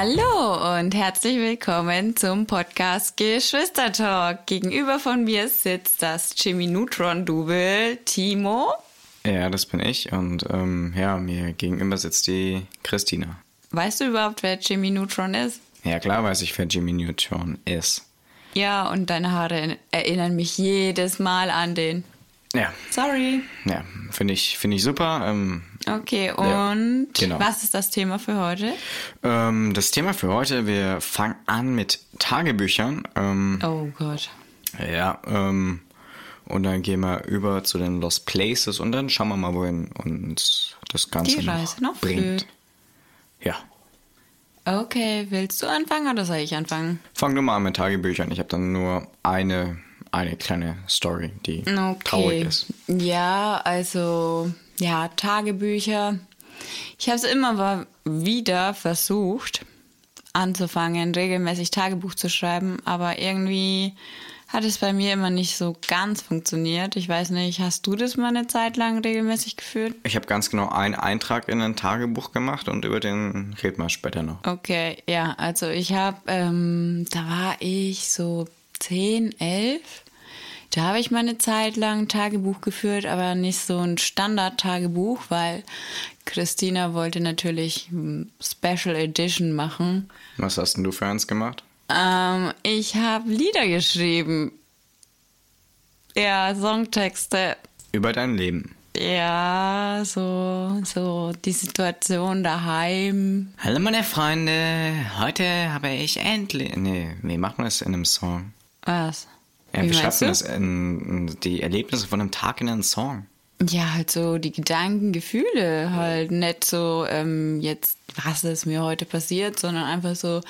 Hallo und herzlich willkommen zum Podcast Geschwistertalk. Gegenüber von mir sitzt das Jimmy Neutron Double Timo. Ja, das bin ich und ähm, ja, mir gegenüber sitzt die Christina. Weißt du überhaupt, wer Jimmy Neutron ist? Ja, klar weiß ich, wer Jimmy Neutron ist. Ja, und deine Haare erinnern mich jedes Mal an den. Ja. Sorry. Ja, finde ich, find ich super. Ähm, Okay, und Ja, genau. was ist das Thema für heute? ähm, das Thema für heute, wir fangen an mit Tagebüchern. Ähm, Oh Gott. Ja, ähm, und dann gehen wir über zu den Lost Places und dann schauen wir mal, wohin uns das Ganze Die Reise noch bringt. Ja. Okay, willst du anfangen oder soll ich anfangen? Fang du mal an mit Tagebüchern. Ich habe dann nur eine, eine kleine Story, die Okay. traurig ist. Ja, also, ja, Tagebücher. Ich habe es immer wieder versucht, anzufangen, regelmäßig Tagebuch zu schreiben, aber irgendwie hat es bei mir immer nicht so ganz funktioniert. Ich weiß nicht, hast du das mal eine Zeit lang regelmäßig geführt? Ich habe ganz genau einen Eintrag in ein Tagebuch gemacht und über den reden wir später noch. Okay, ja, also ich habe, ähm, da war ich so 10, 11. Da habe ich mal eine Zeit lang Tagebuch geführt, aber nicht so ein Standard-Tagebuch, weil Christina wollte natürlich Special Edition machen. Was hast denn du für eins gemacht? Ähm, ich habe Lieder geschrieben. Ja, Songtexte. Über dein Leben. Ja, so, so die Situation daheim. Hallo meine Freunde, heute habe ich endlich... Nee, wie macht man das in einem Song? Was? Ja, Wie meinst man du? das in, in die Erlebnisse von einem Tag in einen Song? Ja, halt so die Gedanken, Gefühle halt nicht so ähm, jetzt, was ist mir heute passiert, sondern einfach so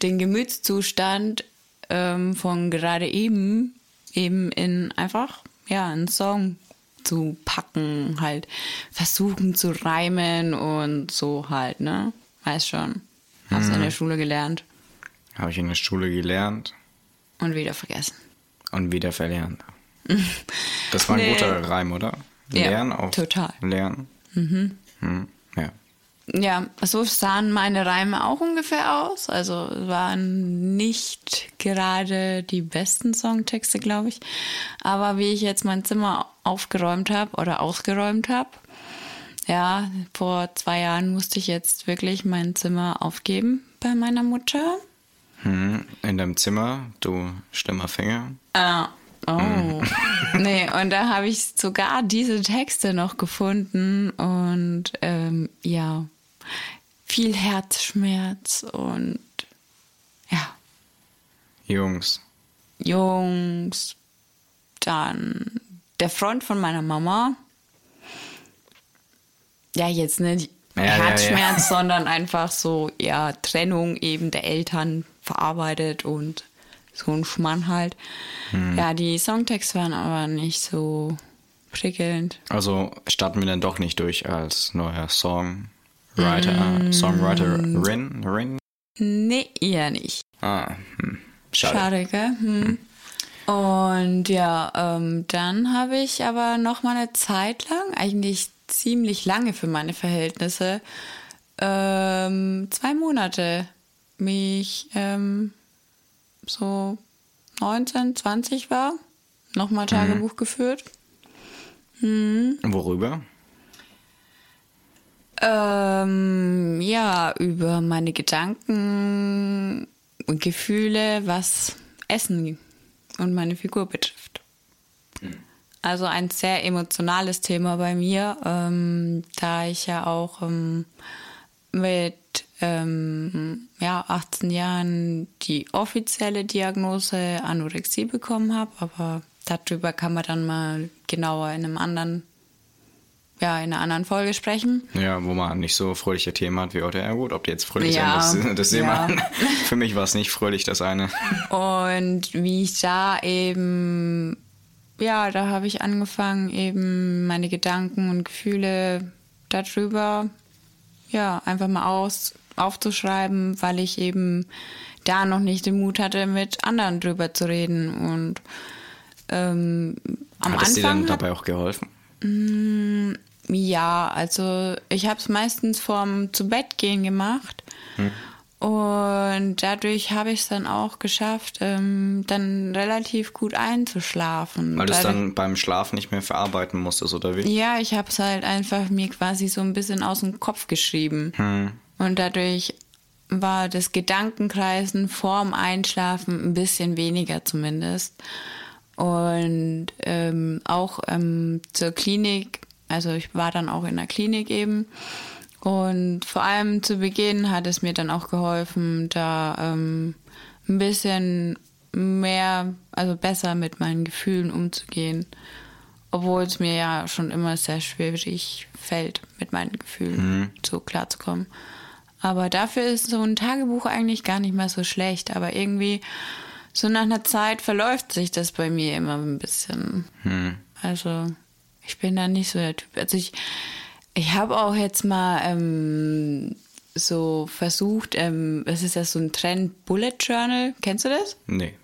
den Gemütszustand ähm, von gerade eben eben in einfach ja einen Song zu packen, halt versuchen zu reimen und so halt, ne? Weiß schon. Hast du in der Schule gelernt Habe ich in der Schule gelernt und wieder vergessen. Und wieder verlernt. Das war ein Nee. guter Reim, oder? Ja, Lernen auf total. Lernen. Mhm. Ja. Ja, so sahen meine Reime auch ungefähr aus. Also waren nicht gerade die besten Songtexte, glaube ich. Aber wie ich jetzt mein Zimmer aufgeräumt habe oder ausgeräumt habe, ja, vor zwei Jahren musste ich jetzt wirklich mein Zimmer aufgeben bei meiner Mutter. Hm. In deinem Zimmer, du schlimmer Finger. Ah, oh. nee, und da habe ich sogar diese Texte noch gefunden und ähm, ja, viel Herzschmerz und ja, Jungs. Jungs, dann der Freund von meiner Mama. Ja, jetzt nicht Ja, ja, Herzschmerz, sondern einfach so, ja, Trennung eben der Eltern verarbeitet und so ein Schmann halt. Hm. Ja, die Songtexte waren aber nicht so prickelnd. Also starten wir dann doch nicht durch als neuer Songwriter, Songwriterin, Rin? Nee, eher nicht. Ah, hm. Schade. Schade, gell? Hm. Und ja, ähm, dann habe ich aber noch mal eine Zeit lang, eigentlich ziemlich lange für meine Verhältnisse, ähm, zwei Monate mich ähm, so 19, 20 war, nochmal Tagebuch geführt. Worüber? Ähm, ja, über meine Gedanken und Gefühle, was Essen und meine Figur betrifft. Also ein sehr emotionales Thema bei mir, ähm, da ich ja auch ähm, mit ähm, ja, 18 Jahren die offizielle Diagnose Anorexie bekommen habe, aber darüber kann man dann mal genauer in einem anderen, ja, in einer anderen Folge sprechen. Ja, wo man nicht so fröhliche Themen hat wie heute. Ja gut, ob die jetzt fröhlich Ja, sind, das, das sehen ja. wir. Für mich war es nicht fröhlich, das eine. Und wie ich da eben, ja, da habe ich angefangen, eben meine Gedanken und Gefühle darüber, ja, einfach mal aus, aufzuschreiben, weil ich eben da noch nicht den Mut hatte, mit anderen drüber zu reden. Und ähm, am hat es dir dann dabei auch geholfen? ja, also ich habe es meistens vorm zu Bett gehen gemacht Und dadurch habe ich es dann auch geschafft, ähm, dann relativ gut einzuschlafen. Weil du es dann beim Schlafen nicht mehr verarbeiten musstest, oder wie? Ja, ich habe es halt einfach mir quasi so ein bisschen aus dem Kopf geschrieben. Und dadurch war das Gedankenkreisen vorm Einschlafen ein bisschen weniger zumindest. Und ähm, auch ähm, zur Klinik, also ich war dann auch in der Klinik eben. Und vor allem zu Beginn hat es mir dann auch geholfen, da ähm, ein bisschen mehr, also besser mit meinen Gefühlen umzugehen. Obwohl es mir ja schon immer sehr schwierig fällt, mit meinen Gefühlen so klarzukommen. Aber dafür ist so ein Tagebuch eigentlich gar nicht mal so schlecht. Aber irgendwie, so nach einer Zeit verläuft sich das bei mir immer ein bisschen. Also, ich bin da nicht so der Typ. Also, ich, ich habe auch jetzt mal ähm, so versucht, ähm, es ist ja so ein Trend, Bullet Journal. Kennst du das? Nee.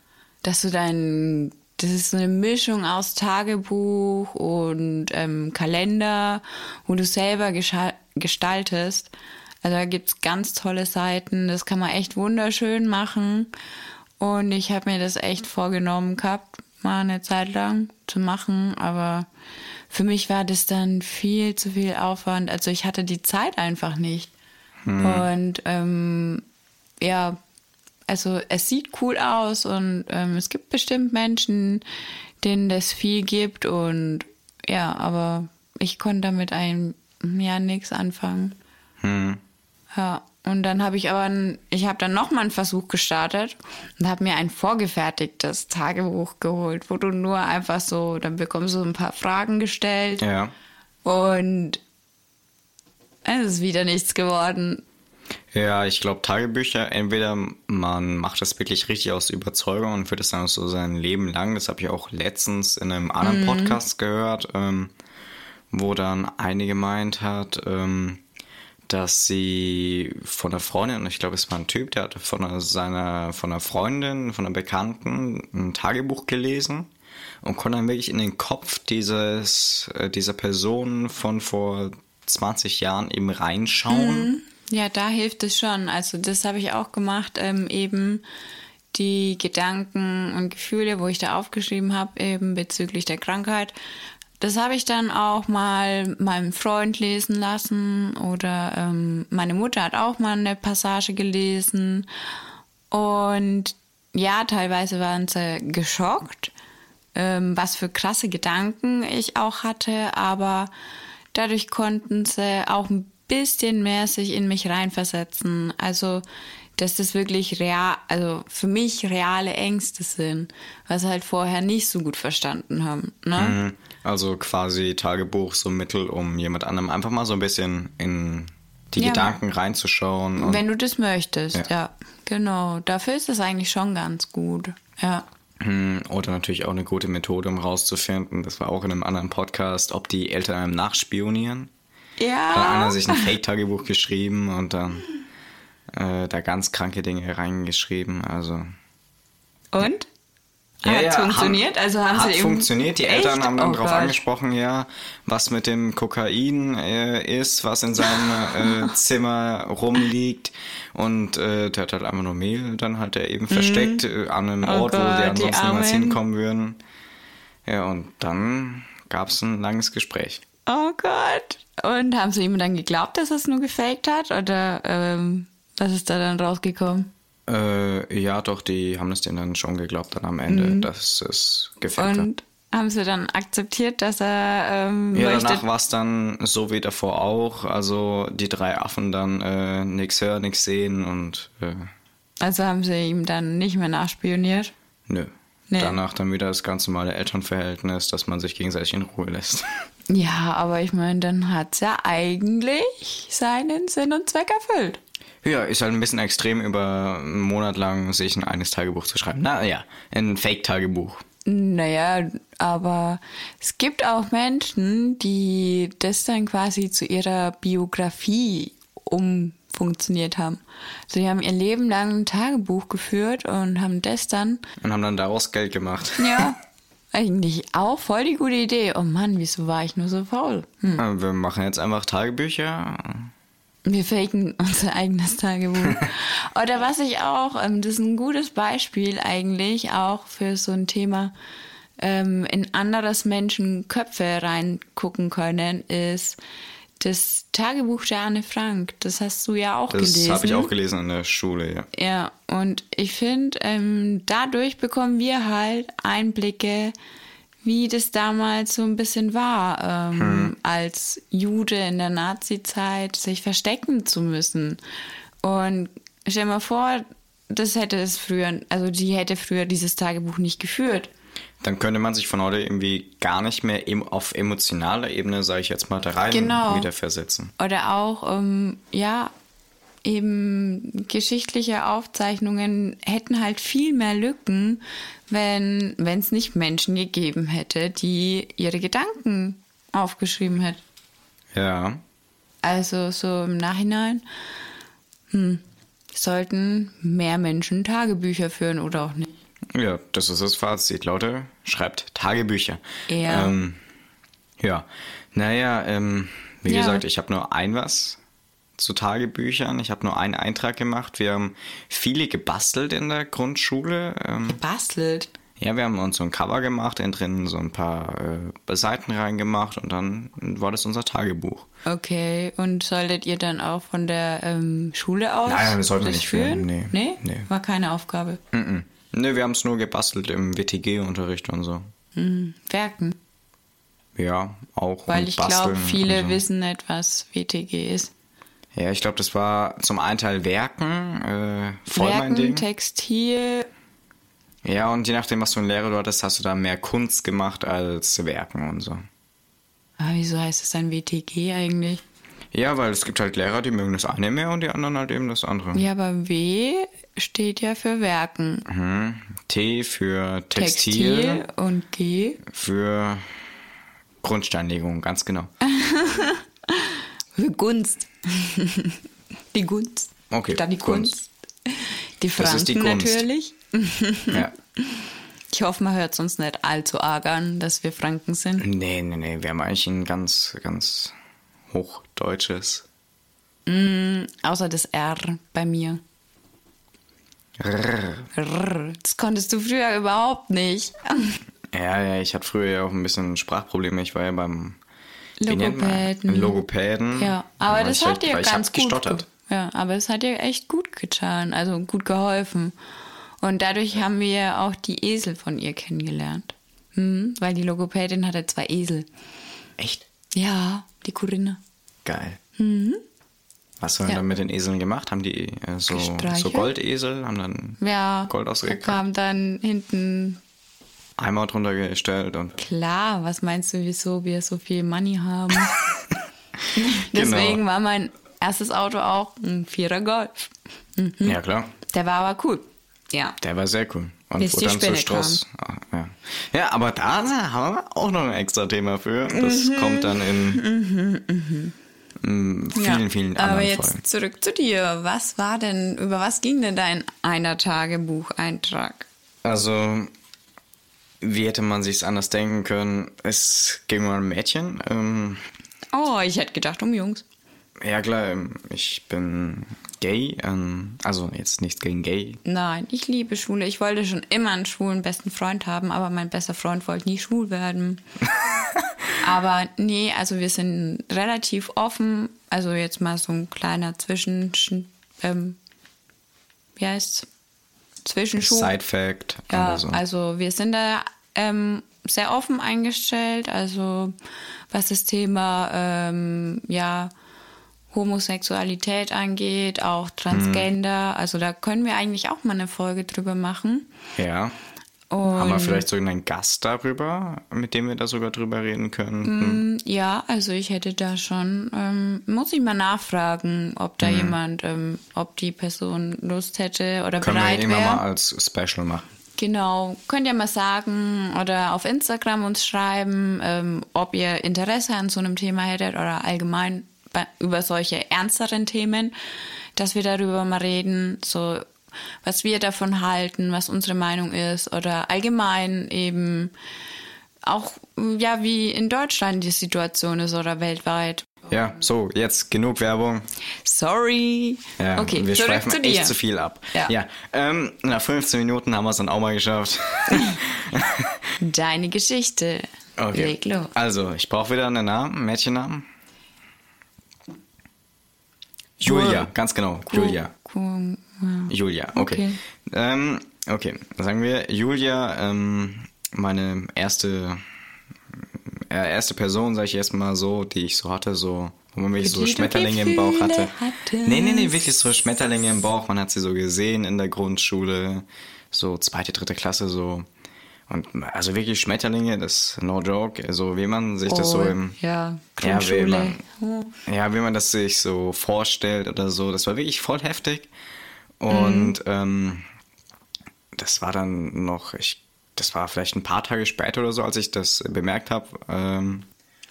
dass du dein, das ist so eine Mischung aus Tagebuch und ähm, Kalender, wo du selber gestaltest. Also da gibt's ganz tolle Seiten, das kann man echt wunderschön machen. Und ich habe mir das echt vorgenommen gehabt, mal eine Zeit lang zu machen, aber für mich war das dann viel zu viel Aufwand. Also ich hatte die Zeit einfach nicht. Und ähm, ja, also es sieht cool aus und ähm, es gibt bestimmt Menschen, denen das viel gibt und ja, aber ich konnte damit ein ja nichts anfangen. Ja, und dann habe ich aber, ich habe dann nochmal einen Versuch gestartet und habe mir ein vorgefertigtes Tagebuch geholt, wo du nur einfach so, dann bekommst du so ein paar Fragen gestellt Ja. und es ist wieder nichts geworden. Ja, ich glaube, Tagebücher, entweder man macht das wirklich richtig aus Überzeugung und führt es dann so sein Leben lang. Das habe ich auch letztens in einem anderen Podcast gehört, ähm, wo dann eine gemeint hat, ähm, dass sie von der Freundin, und ich glaube, es war ein Typ, der hatte von einer, seiner, von einer Freundin, von einer Bekannten ein Tagebuch gelesen und konnte dann wirklich in den Kopf dieses, äh, dieser Person von vor 20 Jahren eben reinschauen. Ja, da hilft es schon. Also das habe ich auch gemacht, ähm, eben die Gedanken und Gefühle, wo ich da aufgeschrieben habe, eben bezüglich der Krankheit. Das habe ich dann auch mal meinem Freund lesen lassen oder ähm, meine Mutter hat auch mal eine Passage gelesen. Und ja, teilweise waren sie geschockt, ähm, was für krasse Gedanken ich auch hatte, aber dadurch konnten sie auch ein bisschen mehr sich in mich reinversetzen. Also, dass das wirklich real, also für mich reale Ängste sind, was halt vorher nicht so gut verstanden haben. Ne? Mhm. Also quasi Tagebuch so Mittel, um jemand anderem einfach mal so ein bisschen in die Ja. Gedanken reinzuschauen. Wenn du das möchtest, ja. Ja. Genau. Dafür ist es eigentlich schon ganz gut. Ja. Hm, Oder natürlich auch eine gute Methode, um rauszufinden, das war auch in einem anderen Podcast, ob die Eltern einem nachspionieren. Dann hat Ja. einer sich ein Fake-Tagebuch geschrieben und dann äh, da ganz kranke Dinge reingeschrieben. Also Und? Ja, hat ja, funktioniert? haben- also haben hat sie funktioniert. Die Echt? Eltern haben dann Oh darauf angesprochen, ja, was mit dem Kokain äh, ist, was in seinem äh, Zimmer rumliegt. Und äh, der hat halt einfach nur Mehl dann halt er eben versteckt äh, an einem Oh Ort, wo Gott, die die ansonsten niemals Armen. hinkommen würden. Ja, und dann gab es ein langes Gespräch. Oh Gott. Und haben sie ihm dann geglaubt, dass er es nur gefaked hat? Oder ähm, was ist da dann rausgekommen? Äh, ja, doch, die haben es denen dann schon geglaubt dann am Ende, dass es gefällt hat. Und haben sie dann akzeptiert, dass er ähm, Ja, danach war es dann so wie davor auch. Also die drei Affen dann äh, nix hören, nix sehen und äh, Also haben sie ihm dann nicht mehr nachspioniert? nö. Nee. Danach dann wieder das ganz normale Elternverhältnis, dass man sich gegenseitig in Ruhe lässt. Ja, aber ich meine, dann hat's ja eigentlich seinen Sinn und Zweck erfüllt. Ja, ist halt ein bisschen extrem, über einen Monat lang sich ein eines Tagebuch zu schreiben. Naja, ein Fake-Tagebuch. Naja, aber es gibt auch Menschen, die das dann quasi zu ihrer Biografie umfunktioniert haben. Also die haben ihr Leben lang ein Tagebuch geführt und haben das dann, Und haben dann daraus Geld gemacht. ja, eigentlich auch voll die gute Idee. Oh Mann, wieso war ich nur so faul? Hm. Wir machen jetzt einfach Tagebücher. Wir faken unser eigenes Tagebuch. Oder was ich auch, ähm, das ist ein gutes Beispiel eigentlich auch für so ein Thema, ähm, in anderes Menschen Köpfe reingucken können, ist das Tagebuch der Anne Frank. Das hast du ja auch Das gelesen. habe ich auch gelesen in der Schule, ja. Ja, und ich finde, ähm, dadurch bekommen wir halt Einblicke, wie das damals so ein bisschen war, ähm, als Jude in der Nazi-Zeit sich verstecken zu müssen. Und stell dir mal vor, das hätte es früher, also die hätte früher dieses Tagebuch nicht geführt. Dann könnte man sich von heute irgendwie gar nicht mehr auf emotionaler Ebene, sage ich jetzt mal, da rein Genau. wieder versetzen. Oder auch, ähm, ja, eben geschichtliche Aufzeichnungen hätten halt viel mehr Lücken, wenn es nicht Menschen gegeben hätte, die ihre Gedanken aufgeschrieben hätten. Ja. Also so im Nachhinein hm, sollten mehr Menschen Tagebücher führen oder auch nicht. Ja, das ist das Fazit. Leute, schreibt Tagebücher. Ja. Ähm, ja. Naja, ähm, wie Ja. gesagt, ich habe nur ein was zu Tagebüchern. Ich habe nur einen Eintrag gemacht. Wir haben viele gebastelt in der Grundschule. Ähm, Bastelt. ja, wir haben uns so ein Cover gemacht, innen drin so ein paar äh, Seiten reingemacht und dann war das unser Tagebuch. Okay, und solltet ihr dann auch von der ähm, Schule aus Nein, wir sollten nicht führen? führen, nee. nee. Nee. War keine Aufgabe. Mhm. Ne, wir haben es nur gebastelt im WTG-Unterricht und so. Hm, Werken. Ja, auch. Weil ich glaube, viele so. wissen nicht, was WTG ist. Ja, ich glaube, das war zum einen Teil Werken, äh, voll mein Werken, Ding. Textil. Ja, und je nachdem, was für einen Lehrer du hattest, hast du da mehr Kunst gemacht als Werken und so. Ah, wieso heißt es dann WTG eigentlich? Ja, weil es gibt halt Lehrer, die mögen das eine mehr und die anderen halt eben das andere. Ja, aber W steht ja für Werken. Mhm. T für Textil, Textil und G für Grundsteinlegung, ganz genau. Gunst. die Gunst. Okay, Dann die Kunst. Kunst. Die Franken die Kunst. natürlich. ja. Ich hoffe, man hört es uns nicht allzu arg an, dass wir Franken sind. Nee, nee, nee, wir haben eigentlich ein ganz, ganz hochdeutsches. Außer das R bei mir. Rrr. Rrr. Das konntest du früher überhaupt nicht. Ja, ja, ich hatte früher ja auch ein bisschen Sprachprobleme. Ich war ja beim? Logopäden. Logopäden. Ja, aber das hat halt- dir ganz gut gestottert. ge- Ja, aber es hat dir echt gut getan, also gut geholfen. Und dadurch haben wir auch die Esel von ihr kennengelernt. Hm, weil die Logopädin hatte zwei Esel. Echt? Ja, die Corinna. Geil. Was haben wir Mhm. Ja. dann mit den Eseln gemacht? Haben die äh, so, so Goldesel, haben dann Ja, Gold ausgekriegt, kam dann hinten, Eimer drunter gestellt und klar, was meinst du, wieso wir so viel Money haben? Genau. Deswegen war mein erstes Auto auch ein Vierer Golf. Mhm. ja klar, Der war aber cool. Ja. der war sehr cool. Und Bis dann zu Stross. Ah, Ja. ja, aber da haben wir auch noch ein extra Thema für. Das Mhm. kommt dann in mm, vielen, ja. vielen Aber anderen jetzt Folgen. zurück zu dir. Was war denn, über was ging denn dein einer Tagebucheintrag? Also, wie hätte man sich's anders denken können? Es ging um ein Mädchen. Ähm, Oh, ich hätte gedacht um Jungs. ja klar, ähm, ich bin gay. Ähm, also jetzt nichts gegen gay. Nein, ich liebe Schule. Ich wollte schon immer einen schwulen besten Freund haben, aber mein bester Freund wollte nie schwul werden. aber nee, also wir sind relativ offen. Also jetzt mal so ein kleiner Zwischen... Ähm, wie heißt's? Zwischenschub. Side Fact Ja, so. also wir sind da ähm, sehr offen eingestellt, also was das Thema ähm, ja Homosexualität angeht, auch Transgender, also da können wir eigentlich auch mal eine Folge drüber machen. ja. Und Haben wir vielleicht sogar einen Gast darüber, mit dem wir da sogar drüber reden können? Mm, ja, also ich hätte da schon, ähm, muss ich mal nachfragen, ob da jemand, ähm, ob die Person Lust hätte oder Können wir bereit immer wäre. mal als Special machen. Genau, könnt ihr mal sagen oder auf Instagram uns schreiben, ähm, ob ihr Interesse an so einem Thema hättet oder allgemein bei, über solche ernsteren Themen, dass wir darüber mal reden, so was wir davon halten, was unsere Meinung ist oder allgemein eben auch ja wie in Deutschland die Situation ist oder weltweit. Ja, so, jetzt genug Werbung. Sorry. Ja, okay, wir schweifen zu dir. echt zu viel ab. Ja. ja ähm, nach 15 Minuten haben wir es dann auch mal geschafft. Deine Geschichte. Okay. Leg los. Also, ich brauche wieder einen Namen, einen Mädchennamen. Julia, ganz genau, Julia. Cool. Ja. Julia, okay. Okay. Ähm, okay, sagen wir Julia, ähm, meine erste, äh, erste Person, sag ich erstmal so, die ich so hatte, so, wo man wirklich so Schmetterlinge im Bauch hatte. Hattest. Nee, nee, nee, wirklich so Schmetterlinge im Bauch. Man hat sie so gesehen in der Grundschule, so zweite, dritte Klasse, so. Und also wirklich Schmetterlinge, das no joke, so wie man sich das so Oh, im ja, ja, wie man, Oh. ja, wie man das sich so vorstellt oder so. Das war wirklich voll heftig. Und ähm, das war dann noch, ich, das war vielleicht ein paar Tage später oder so, als ich das bemerkt habe. Ähm,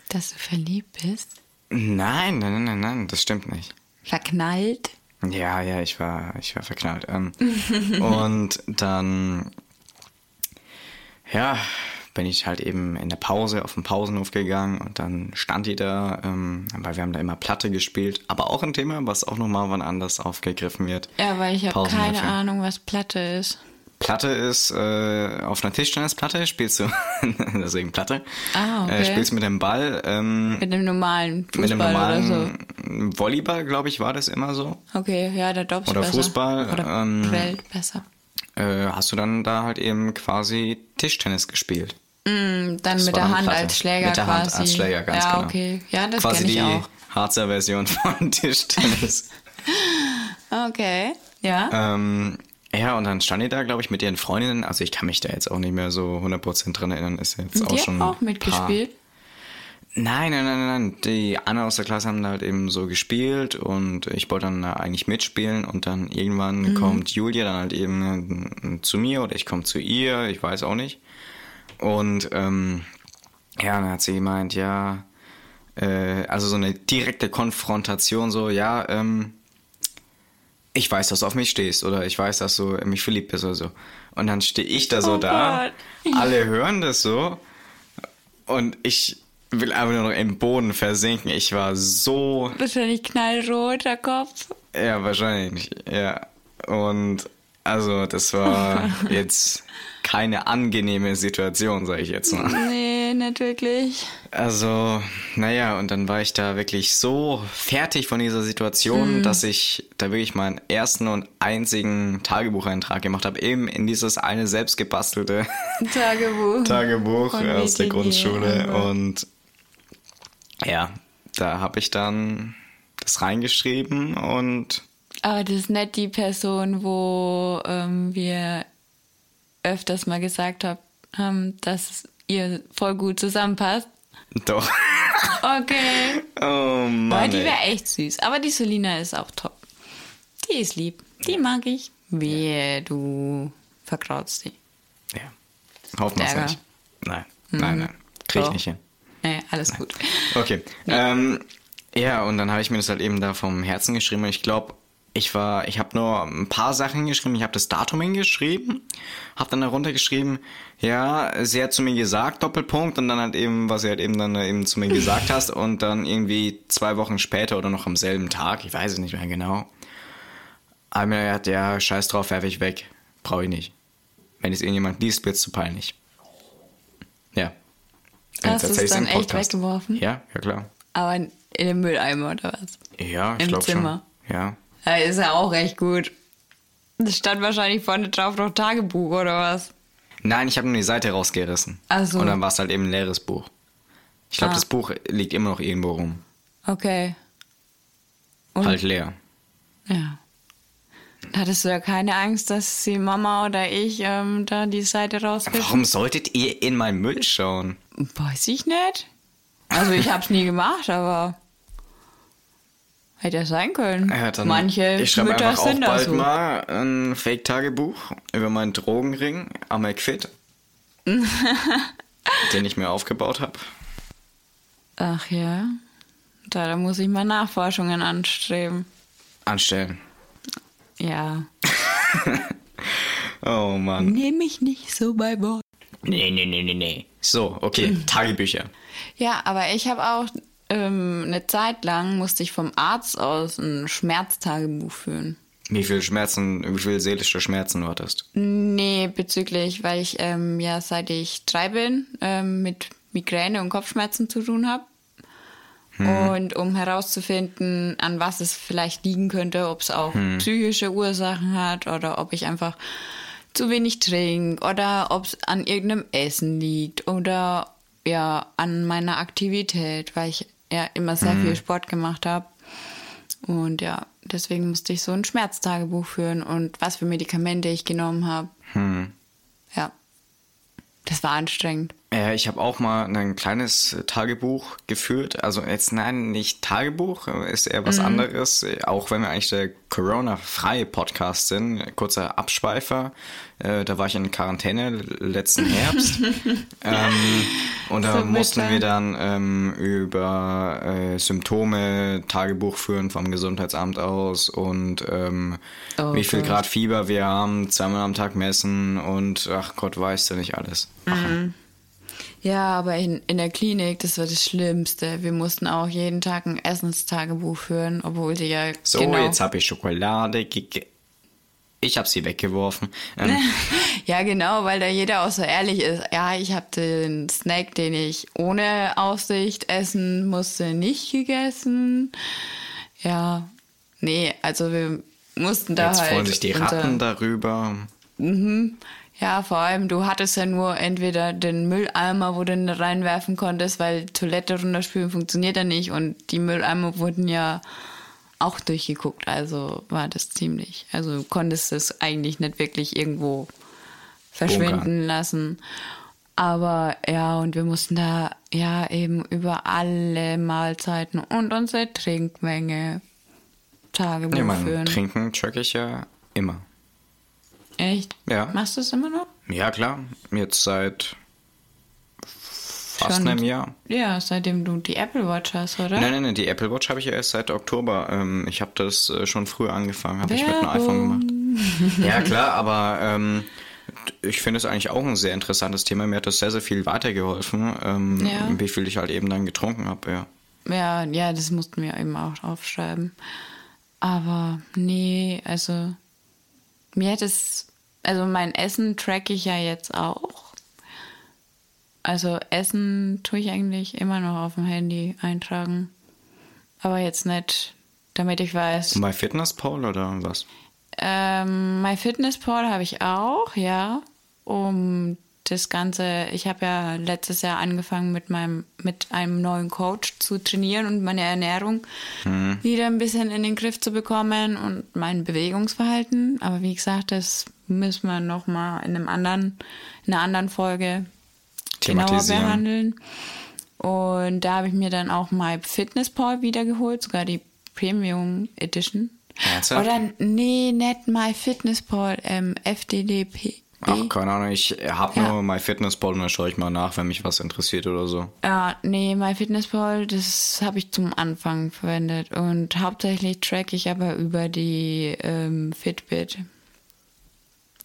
Dass du verliebt bist? nein, nein, nein, nein, nein, das stimmt nicht. Verknallt? Ja, ja, ich war, ich war verknallt. Ähm, und dann, ja, bin ich halt eben in der Pause auf den Pausenhof gegangen und dann stand die da, ähm, weil wir haben da immer Platte gespielt, aber auch ein Thema, was auch nochmal wann anders aufgegriffen wird. Ja, weil ich habe keine Ahnung, was Platte ist. Platte ist äh, auf einer Tischtennisplatte, spielst du, deswegen Platte, Ah, okay. äh, spielst mit dem Ball, ähm, Mit dem normalen Fußball mit dem oder so. normalen Volleyball, glaube ich, war das immer so. Okay, ja, der Dops Oder besser. Fußball, Oder ähm, Welt besser. äh, hast du dann da halt eben quasi Tischtennis gespielt. Mm, dann Das mit der Hand als Schläger Mit der quasi. Hand als Schläger, ganz ja, genau. okay. Ja, das quasi ich die auch. Harzer Version von Tischtennis. Okay, ja. ähm, ja, und dann stand die da, glaube ich, mit ihren Freundinnen. Also ich kann mich da jetzt auch nicht mehr so 100% dran erinnern. Ist jetzt Und auch die schon auch mitgespielt? Nein, nein, nein, nein, nein. Die Anna aus der Klasse haben da halt eben so gespielt und ich wollte dann da eigentlich mitspielen und dann irgendwann Mhm. kommt Julia dann halt eben äh, zu mir oder ich komme zu ihr, ich weiß auch nicht. Und ähm, ja, dann hat sie gemeint, ja, äh, also so eine direkte Konfrontation, so, ja, ähm, ich weiß, dass du auf mich stehst oder ich weiß, dass du mich verliebt bist oder so. Und dann stehe ich da so Oh da, Gott. alle hören das so und ich will einfach nur noch im Boden versinken. Ich war so, Wahrscheinlich knallrot, der Kopf. ja, wahrscheinlich, ja. Und also, das war jetzt keine angenehme Situation, sage ich jetzt mal. Nee, nicht wirklich. Also, naja, und dann war ich da wirklich so fertig von dieser Situation, dass ich da wirklich meinen ersten und einzigen Tagebucheintrag gemacht habe, eben in dieses eine selbstgebastelte Tagebuch. Tagebuch Von aus der Grundschule. aber- Und ja, da habe ich dann das reingeschrieben und Aber das ist nicht die Person, wo ähm, wir öfters mal gesagt hab, haben, dass ihr voll gut zusammenpasst. doch. Okay. Oh Mann. die ey. wäre echt süß. Aber die Selina ist auch top. Die ist lieb. Die mag ich. Wehe, du verkrautst die. Ja. Hoffen wir es nicht. Nein, nein, nein. Krieg ich nicht hin. Nee, alles gut. Okay. Ähm, ja, und dann habe ich mir das halt eben da vom Herzen geschrieben. Und ich glaube, ich war, ich habe nur ein paar Sachen geschrieben. Ich habe das Datum hingeschrieben, habe dann darunter geschrieben, ja, sie hat zu mir gesagt, Doppelpunkt, und dann halt eben, was sie halt eben dann eben zu mir gesagt hast, und dann irgendwie zwei Wochen später oder noch am selben Tag, ich weiß es nicht mehr genau, habe mir gedacht, ja, scheiß drauf, werfe ich weg. Brauche ich nicht. Wenn es irgendjemand liest, wird's zu peinlich. Ja. Hast erzähl ich's dann echt weggeworfen? Ja, ja klar. Aber in den Mülleimer oder was? Ja, ich Im glaube schon. Zimmer. Ja. Ja, ist ja auch recht gut. Das stand wahrscheinlich vorne drauf noch Tagebuch oder was? Nein, ich habe nur die Seite rausgerissen. Ach so. Und dann war es halt eben ein leeres Buch. Ich glaube, Ah. das Buch liegt immer noch irgendwo rum. Okay. Und Halt leer. ja. Hattest du ja keine Angst, dass die Mama oder ich ähm, da die Seite rausrissen? Warum solltet ihr in meinen Müll schauen? Weiß ich nicht. Also ich hab's nie gemacht, aber hätte ja sein können. Ja, dann Manche ich schreibe Mütter einfach auch bald so. mal ein Fake-Tagebuch über meinen Drogenring am McFit, den ich mir aufgebaut habe. Ach ja. Da, da muss ich mal Nachforschungen anstreben. Anstellen. Ja. Oh Mann. Nimm mich nicht so bei Wort. Nee, nee, nee, nee, nee. So, okay, Tagebücher. Ja, aber ich habe auch ähm, eine Zeit lang musste ich vom Arzt aus ein Schmerztagebuch führen. Wie viel Schmerzen, wie viel seelische Schmerzen du hattest? Nee, bezüglich, weil ich ähm, ja seit ich drei bin ähm, mit Migräne und Kopfschmerzen zu tun habe. Und um herauszufinden, an was es vielleicht liegen könnte, ob es auch psychische Ursachen hat oder ob ich einfach zu wenig trinke oder ob es an irgendeinem Essen liegt oder ja an meiner Aktivität, weil ich ja immer sehr viel Sport gemacht habe. Und ja, deswegen musste ich so ein Schmerztagebuch führen und was für Medikamente ich genommen habe. Ja, das war anstrengend. Ja, ich habe auch mal ein kleines Tagebuch geführt. Also jetzt nein, nicht Tagebuch, ist eher was anderes. Auch wenn wir eigentlich der Corona-freie Podcast sind. Kurzer Abschweifer. Äh, da war ich in Quarantäne letzten Herbst. ähm, und da mussten wir dann ähm, über äh, Symptome Tagebuch führen vom Gesundheitsamt aus und ähm, Oh wie viel Gott. Grad Fieber wir haben, zweimal am Tag messen und ach Gott, weißt du nicht alles. Ja, aber in, in der Klinik, das war das Schlimmste. Wir mussten auch jeden Tag ein Essenstagebuch führen, obwohl sie ja So, genau, jetzt habe ich Schokolade gege Ich habe sie weggeworfen. Ähm, Ja, genau, weil da jeder auch so ehrlich ist. Ja, ich habe den Snack, den ich ohne Aussicht essen musste, nicht gegessen. Ja, nee, also wir mussten da jetzt halt. freuen sich die Ratten darüber. Ja, vor allem, du hattest ja nur entweder den Mülleimer, wo du ihn reinwerfen konntest, weil Toilette runterspülen funktioniert ja nicht und die Mülleimer wurden ja auch durchgeguckt, also war das ziemlich. Also du konntest es eigentlich nicht wirklich irgendwo verschwinden Bunkern. lassen. Aber ja, und wir mussten da ja eben über alle Mahlzeiten und unsere Trinkmenge Tagebuch Ja, man, führen. trinken check ich ja immer. Echt? Ja. Machst du es immer noch? Ja, klar. Jetzt seit fast Schon. einem Jahr. Ja, seitdem du die Apple Watch hast, oder? Nein, nein, nein, die Apple Watch habe ich ja erst seit Oktober. Ähm, ich habe das äh, schon früher angefangen, habe ich mit einem iPhone gemacht. Ja, klar, aber ähm, ich finde es eigentlich auch ein sehr interessantes Thema. Mir hat das sehr, sehr viel weitergeholfen, ähm, Ja. wie viel ich halt eben dann getrunken habe, ja. Ja, ja, das mussten wir eben auch aufschreiben. Aber nee, also mir hätte es, also mein Essen track ich ja jetzt auch. Also Essen tue ich eigentlich immer noch auf dem Handy eintragen. Aber jetzt nicht, damit ich weiß. Bei Fitnesspal oder was? Ähm, MyFitnessPal habe ich auch, ja. Um das Ganze, ich habe ja letztes Jahr angefangen mit meinem, mit einem neuen Coach zu trainieren und meine Ernährung wieder ein bisschen in den Griff zu bekommen und mein Bewegungsverhalten. Aber wie gesagt, das müssen wir nochmal in einem anderen, in einer anderen Folge genauer behandeln. Und da habe ich mir dann auch MyFitnessPal wieder geholt, sogar die Premium Edition. Ernsthaft? Oder nee, nicht MyFitnessPal, ähm, FDDP. Ach, keine Ahnung, ich habe Ja. nur MyFitnessPal und dann schaue ich mal nach, wenn mich was interessiert oder so. Ja, nee, MyFitnessPal, das habe ich zum Anfang verwendet. Und hauptsächlich track ich aber über die ähm, Fitbit,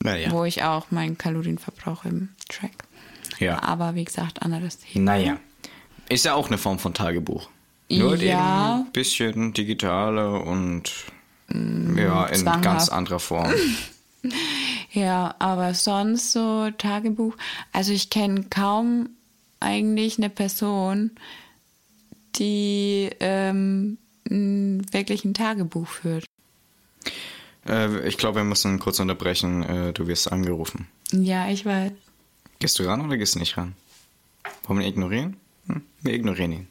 Naja. wo ich auch meinen Kalorienverbrauch im track. Ja. Aber wie gesagt, anderes Thema. Naja. Ist ja auch eine Form von Tagebuch. Nur Ja. eben ein bisschen digitale und ja, in ganz anderer Form. Ja, aber sonst so Tagebuch. Also ich kenne kaum eigentlich eine Person, die ähm, wirklich ein Tagebuch führt. äh, ich glaube, wir müssen kurz unterbrechen. Äh, du wirst angerufen. Ja, ich weiß. Gehst du ran oder gehst du nicht ran? Wollen wir ihn ignorieren? Hm? Wir ignorieren ihn.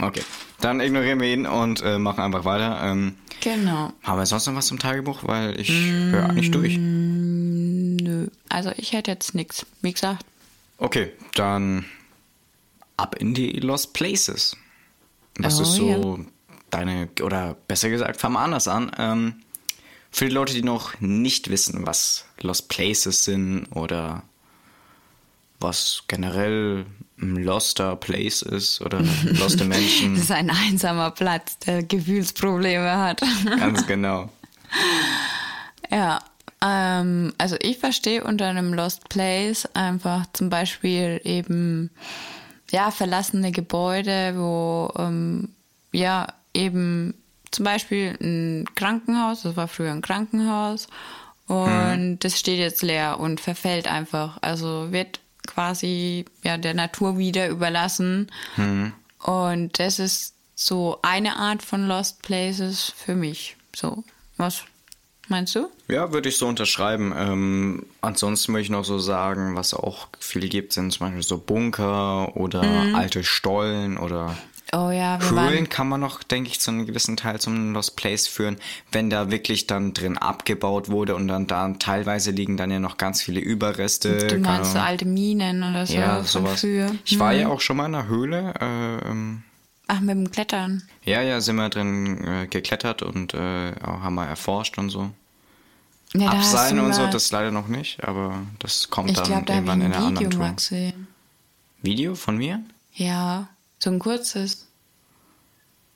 Okay, dann ignorieren wir ihn und äh, machen einfach weiter. Ähm, Genau. haben wir sonst noch was zum Tagebuch? Weil ich höre eigentlich durch. Nö. Also ich hätte jetzt nichts. Wie gesagt, Okay, dann ab in die Lost Places. Was Oh, ist so deine, oder besser gesagt, fangen wir anders an. Ähm, für die Leute, die noch nicht wissen, was Lost Places sind oder was generell ein loster Place ist oder loste das Menschen, ist ein einsamer Platz, der Gefühlsprobleme hat. ganz genau. Ja, ähm, also ich verstehe unter einem Lost Place einfach zum Beispiel eben ja, verlassene Gebäude, wo ähm, ja eben zum Beispiel ein Krankenhaus, das war früher ein Krankenhaus und mhm. das steht jetzt leer und verfällt einfach. Also wird quasi ja der Natur wieder überlassen. Mhm. Und das ist so eine Art von Lost Places für mich. So, was meinst du? Ja, würde ich so unterschreiben. Ähm, ansonsten möchte ich noch so sagen, was auch viel gibt, sind zum Beispiel so Bunker oder mhm. alte Stollen oder Oh ja, Höhlen kann man noch, denke ich, zu einem gewissen Teil zum Lost Place führen, wenn da wirklich dann drin abgebaut wurde und dann da teilweise liegen dann ja noch ganz viele Überreste. Du meinst so alte Minen oder so ja, sowas. Früher. Ich hm. war ja auch schon mal in einer Höhle. Äh, ähm, Ach, mit dem Klettern? Ja, ja, sind wir drin äh, geklettert und äh, haben mal erforscht und so. Ja, Abseilen und so, das leider noch nicht, aber das kommt ich dann glaub, da irgendwann in der anderen Tour. Gesehen. Video von mir? Ja, so ein kurzes.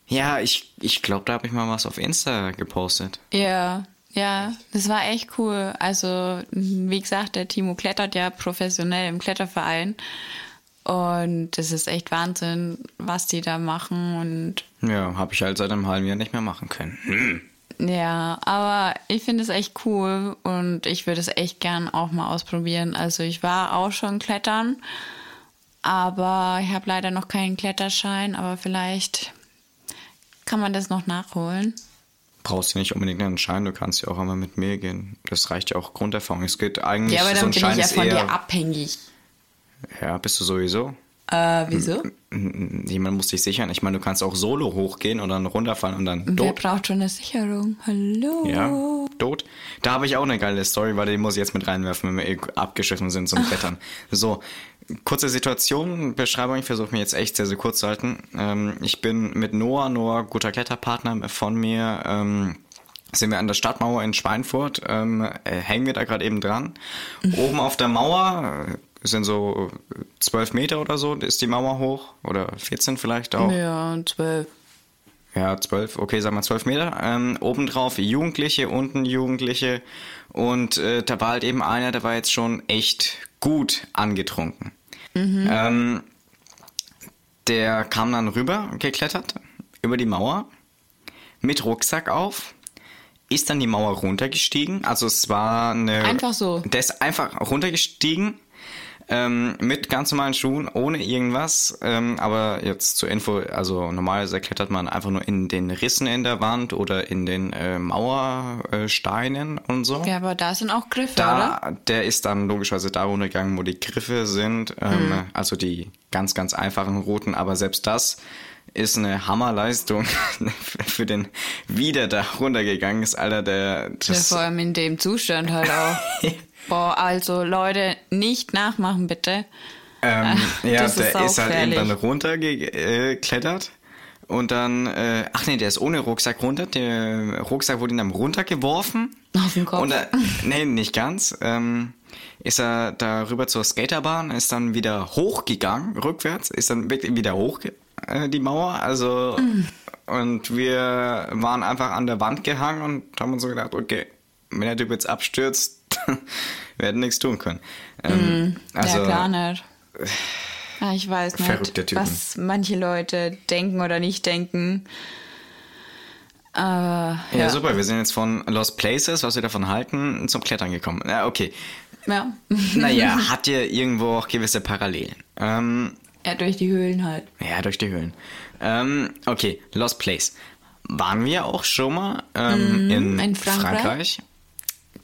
Ja, ich, ich glaube, da habe ich mal was auf Insta gepostet. Ja, ja, das war echt cool. Also, wie gesagt, der Timo klettert ja professionell im Kletterverein. Und das ist echt Wahnsinn, was die da machen. Und ja, habe ich halt seit einem halben Jahr nicht mehr machen können. Hm. Ja, aber ich finde es echt cool und ich würde es echt gern auch mal ausprobieren. Also ich war auch schon klettern, aber ich habe leider noch keinen Kletterschein, aber vielleicht kann man das noch nachholen? Brauchst du nicht unbedingt einen Schein, du kannst ja auch einmal mit mir gehen. Das reicht ja auch Grunderfahrung. Es geht eigentlich Ja, aber dann so bin ich ja von dir abhängig. Ja, bist du sowieso. Äh, wieso? Jemand muss dich sichern. Ich meine, du kannst auch solo hochgehen und dann runterfallen und dann Wer braucht schon eine Sicherung? Hallo? Ja, tot. Da habe ich auch eine geile Story, weil die muss ich jetzt mit reinwerfen, wenn wir eh abgeschiffen sind zum Klettern. So, kurze Situation, Beschreibung, ich versuche mir jetzt echt sehr, sehr kurz zu halten. Ähm, ich bin mit Noah, Noah, guter Kletterpartner von mir, ähm, sind wir an der Stadtmauer in Schweinfurt, ähm, äh, hängen wir da gerade eben dran. Mhm. Oben auf der Mauer sind so zwölf Meter oder so, ist die Mauer hoch, oder 14 vielleicht auch. Ja, zwölf. Ja, zwölf, okay, sagen wir zwölf Meter. Ähm, obendrauf Jugendliche, unten Jugendliche. Und äh, da war halt eben einer, der war jetzt schon echt gut angetrunken. Mhm. Ähm, der kam dann rüber, geklettert, über die Mauer, mit Rucksack auf, ist dann die Mauer runtergestiegen. Also es war eine. Einfach so. Der ist einfach runtergestiegen ähm, mit ganz normalen Schuhen, ohne irgendwas. Ähm, aber jetzt zur Info, also normalerweise klettert man einfach nur in den Rissen in der Wand oder in den äh, Mauersteinen und so. Ja, aber da sind auch Griffe, da, oder? Der ist dann logischerweise da runtergegangen, wo die Griffe sind. Ähm, mhm. Also die ganz, ganz einfachen Routen. Aber selbst das ist eine Hammerleistung für den wieder da runtergegangen ist, Alter, der. Das ja, vor allem in dem Zustand halt auch. Boah, also Leute, nicht nachmachen bitte. Ähm, ja, ist der ist halt eben dann runtergeklettert. Und dann, äh, ach nee, der ist ohne Rucksack runter. Der Rucksack wurde ihm dann runtergeworfen. Auf den Kopf? Und, äh, nee, nicht ganz. Ähm, ist er da rüber zur Skaterbahn, ist dann wieder hochgegangen, rückwärts, ist dann wirklich wieder hoch äh, die Mauer. Also, mm. und wir waren einfach an der Wand gehangen und haben uns so gedacht, okay, wenn der Typ jetzt abstürzt, wir hätten nichts tun können. Ähm, mm, also, ja, gar nicht. Ja, ich weiß nicht, was manche Leute denken oder nicht denken. Aber, ja. ja, super. Wir sind jetzt von Lost Places, was wir davon halten, zum Klettern gekommen. Ja, okay. Ja. naja, hat ihr irgendwo auch gewisse Parallelen? Ähm, ja, durch die Höhlen halt. Ja, durch die Höhlen. Ähm, okay, Lost Place. Waren wir auch schon mal ähm, mm, in, in Frankreich? Frankreich?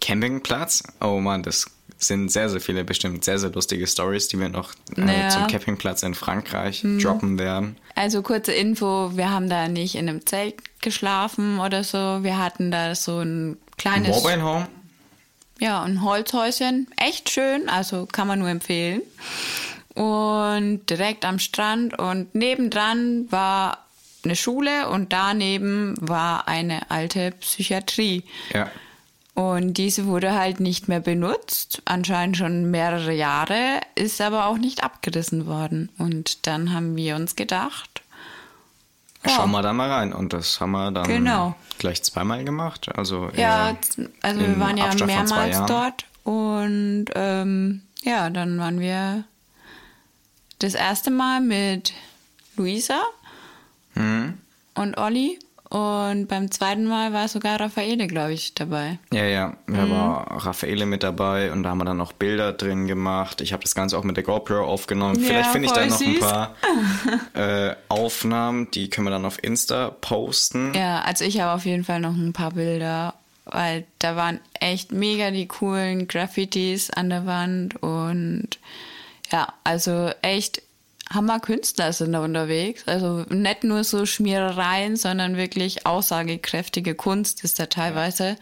Campingplatz. Oh man, das sind sehr, sehr viele bestimmt sehr, sehr lustige Stories, die wir noch äh, naja. zum Campingplatz in Frankreich hm. droppen werden. Also kurze Info, wir haben da nicht in einem Zelt geschlafen oder so. Wir hatten da so ein kleines... Mobile Home? Ja, ein Holzhäuschen. Echt schön, also kann man nur empfehlen. Und direkt am Strand und nebendran war eine Schule und daneben war eine alte Psychiatrie. Ja. Und diese wurde halt nicht mehr benutzt, anscheinend schon mehrere Jahre, ist aber auch nicht abgerissen worden. Und dann haben wir uns gedacht, ja. Schauen wir da mal rein. Und das haben wir dann genau. gleich zweimal gemacht. Also ja, also wir waren ja Abstand mehrmals dort. Und ähm, ja, dann waren wir das erste Mal mit Luisa Mhm. und Olli. Und beim zweiten Mal war sogar Raffaele, glaube ich, dabei. Ja, ja, da Mhm. war Raffaele mit dabei und da haben wir dann noch Bilder drin gemacht. Ich habe das Ganze auch mit der GoPro aufgenommen. Ja, Vielleicht finde ich da noch ein paar äh, Aufnahmen, die können wir dann auf Insta posten. Ja, also ich habe auf jeden Fall noch ein paar Bilder, weil da waren echt mega die coolen Graffitis an der Wand und ja, also echt Hammer-Künstler sind da unterwegs. Also nicht nur so Schmierereien, sondern wirklich aussagekräftige Kunst ist da teilweise.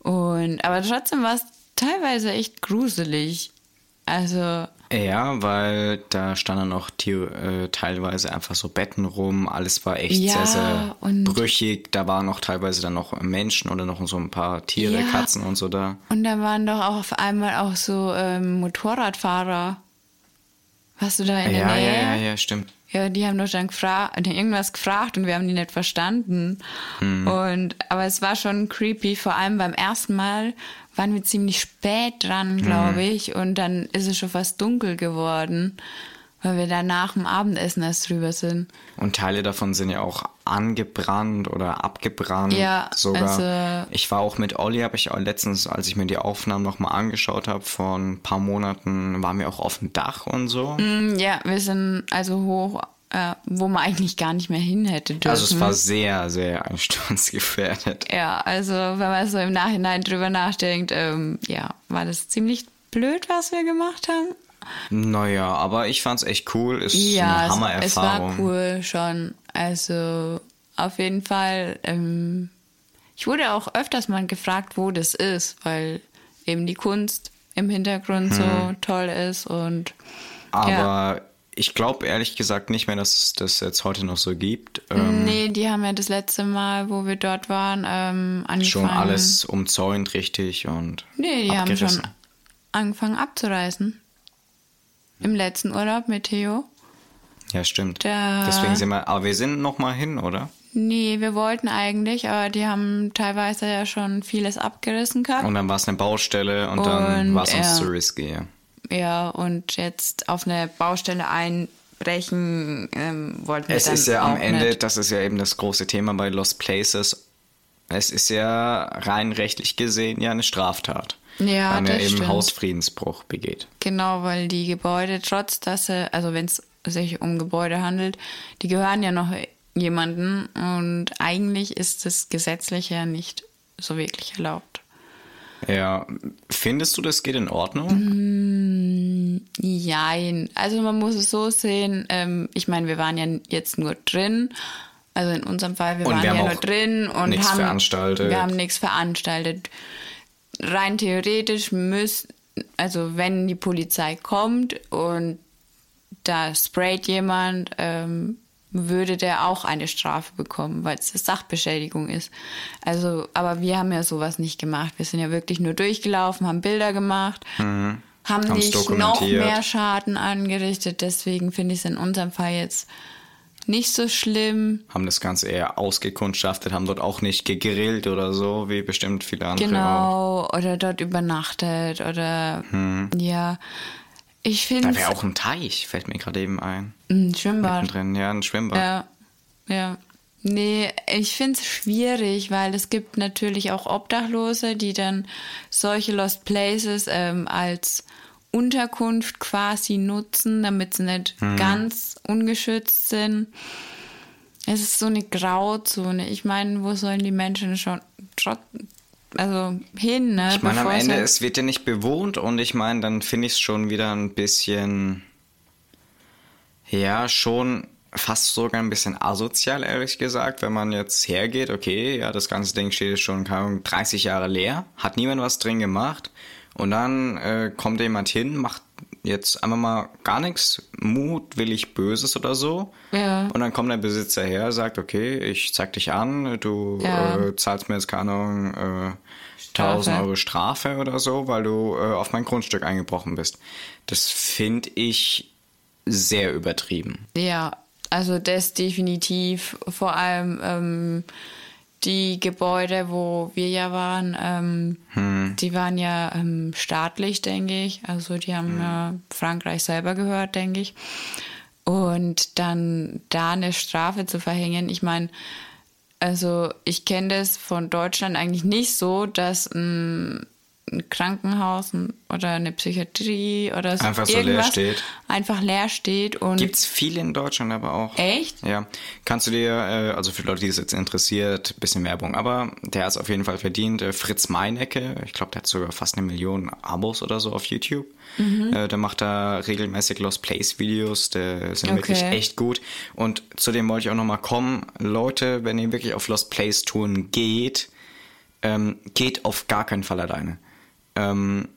Und aber trotzdem war es teilweise echt gruselig. Also Ja, weil da standen auch Theo- äh, teilweise einfach so Betten rum. Alles war echt Ja, sehr, sehr brüchig. Da waren noch teilweise dann noch Menschen oder noch so ein paar Tiere, Ja. Katzen und so da. Und da waren doch auch auf einmal auch so ähm, Motorradfahrer. Warst du da in der Ja, Nähe? ja, ja, ja, stimmt. Ja, die haben doch dann gefragt, irgendwas gefragt und wir haben die nicht verstanden. Hm. Und, aber es war schon creepy, vor allem beim ersten Mal waren wir ziemlich spät Hm. dran, glaube ich. Und dann ist es schon fast dunkel geworden, weil wir da nach dem Abendessen erst drüber sind. Und Teile davon sind ja auch angebrannt oder abgebrannt. Ja, sogar. also- ich war auch mit Olli, habe ich auch letztens, als ich mir die Aufnahmen nochmal angeschaut habe, vor ein paar Monaten, waren wir auch auf dem Dach und so. Mm, Ja, wir sind also hoch, äh, wo man eigentlich gar nicht mehr hin hätte dürfen. Also es war sehr, sehr einsturzgefährdet. Ja, also wenn man so im Nachhinein drüber nachdenkt, ähm, ja, war das ziemlich blöd, was wir gemacht haben. Naja, aber ich fand's echt cool. Ist Ja, eine es, Hammererfahrung. es war cool schon. Also auf jeden Fall. Ähm, ich wurde auch öfters mal gefragt, wo das ist, weil eben die Kunst im Hintergrund so Hm. toll ist und Aber Ja. ich glaube ehrlich gesagt nicht mehr, dass es das jetzt heute noch so gibt. Ähm, nee, die haben ja das letzte Mal, wo wir dort waren, ähm, angefangen. schon alles umzäunt richtig und Nee, die haben abgerissen. schon angefangen abzureißen. Im letzten Urlaub mit Theo. Ja, stimmt. Da- Deswegen sind wir, aber wir sind noch mal hin, oder? Nee, wir wollten eigentlich, aber die haben teilweise ja schon vieles abgerissen gehabt. Und dann war es eine Baustelle und, dann Und, war es uns ja. zu risky. Ja. Ja, und jetzt auf eine Baustelle einbrechen ähm, wollten wir Es dann ist ja am Ende, Nicht. das ist ja eben das große Thema bei Lost Places. Es ist ja rein rechtlich gesehen ja eine Straftat. Ja, man das eben stimmt. Hausfriedensbruch begeht. Genau, weil die Gebäude, trotz dass sie, also wenn es sich um Gebäude handelt, die gehören ja noch jemanden und eigentlich ist das gesetzlich ja nicht so wirklich erlaubt. Ja, findest du, das geht in Ordnung? Mhm. Jein. Also man muss es so sehen, ähm, ich meine, wir waren ja jetzt nur drin. Also in unserem Fall, wir Und waren wir ja nur drin und nichts haben veranstaltet. Wir haben nichts veranstaltet. Rein theoretisch müsst, also wenn die Polizei kommt und da sprayt jemand, ähm, würde der auch eine Strafe bekommen, weil es Sachbeschädigung ist. Also, aber wir haben ja sowas nicht gemacht. Wir sind ja wirklich nur durchgelaufen, haben Bilder gemacht, haben Haben's nicht noch mehr Schaden angerichtet. Deswegen finde ich es in unserem Fall jetzt nicht so schlimm. Haben das Ganze eher ausgekundschaftet, haben dort auch nicht gegrillt oder so, wie bestimmt viele andere auch. Genau, oder dort übernachtet oder ja. Ich finde Da wäre auch ein Teich, fällt mir gerade eben ein. ein Schwimmbad. Drin, ja, ein Schwimmbad. Ja, ja. Nee, ich finde es schwierig, weil es gibt natürlich auch Obdachlose, die dann solche Lost Places ähm, als Unterkunft quasi nutzen, damit sie nicht ganz ungeschützt sind. Es ist so eine Grauzone. Ich meine, wo sollen die Menschen schon also hin, ne? Ich meine, am Ende, es wird ja nicht bewohnt und ich meine, dann finde ich es schon wieder ein bisschen, ja, schon fast sogar ein bisschen asozial, ehrlich gesagt, wenn man jetzt hergeht, okay, ja, das ganze Ding steht schon, keine Ahnung, 30 Jahre leer, hat niemand was drin gemacht und dann äh, kommt jemand hin, macht jetzt einfach mal gar nichts mutwillig Böses oder so. Ja. Und dann kommt der Besitzer her, sagt, okay, ich zeig dich an, du Ja. äh, zahlst mir jetzt keine Ahnung, äh, Strafe. 1000 Euro Strafe oder so, weil du äh, auf mein Grundstück eingebrochen bist. Das finde ich sehr übertrieben. Ja, also das definitiv. Vor allem, ähm, die Gebäude, wo wir ja waren, ähm, Hm. die waren ja ähm, staatlich, denke ich. Also die haben ja Frankreich selber gehört, denke ich. Und dann da eine Strafe zu verhängen, ich meine, also ich kenne das von Deutschland eigentlich nicht so, dass ein, ein Krankenhaus oder eine Psychiatrie oder so Einfach so leer steht. einfach leer steht und Gibt's viele in Deutschland aber auch. echt? Ja, kannst du dir, äh, also für Leute, die es jetzt interessiert, bisschen Werbung, aber der es auf jeden Fall verdient. Äh, Fritz Meinecke, ich glaube, der hat sogar fast eine Million Abos oder so auf YouTube. Mhm. Äh, der macht da regelmäßig Lost Place Videos, der sind Okay. wirklich echt gut. Und zu dem wollte ich auch nochmal kommen. Leute, wenn ihr wirklich auf Lost Place Touren geht, ähm, geht auf gar keinen Fall alleine. Ähm,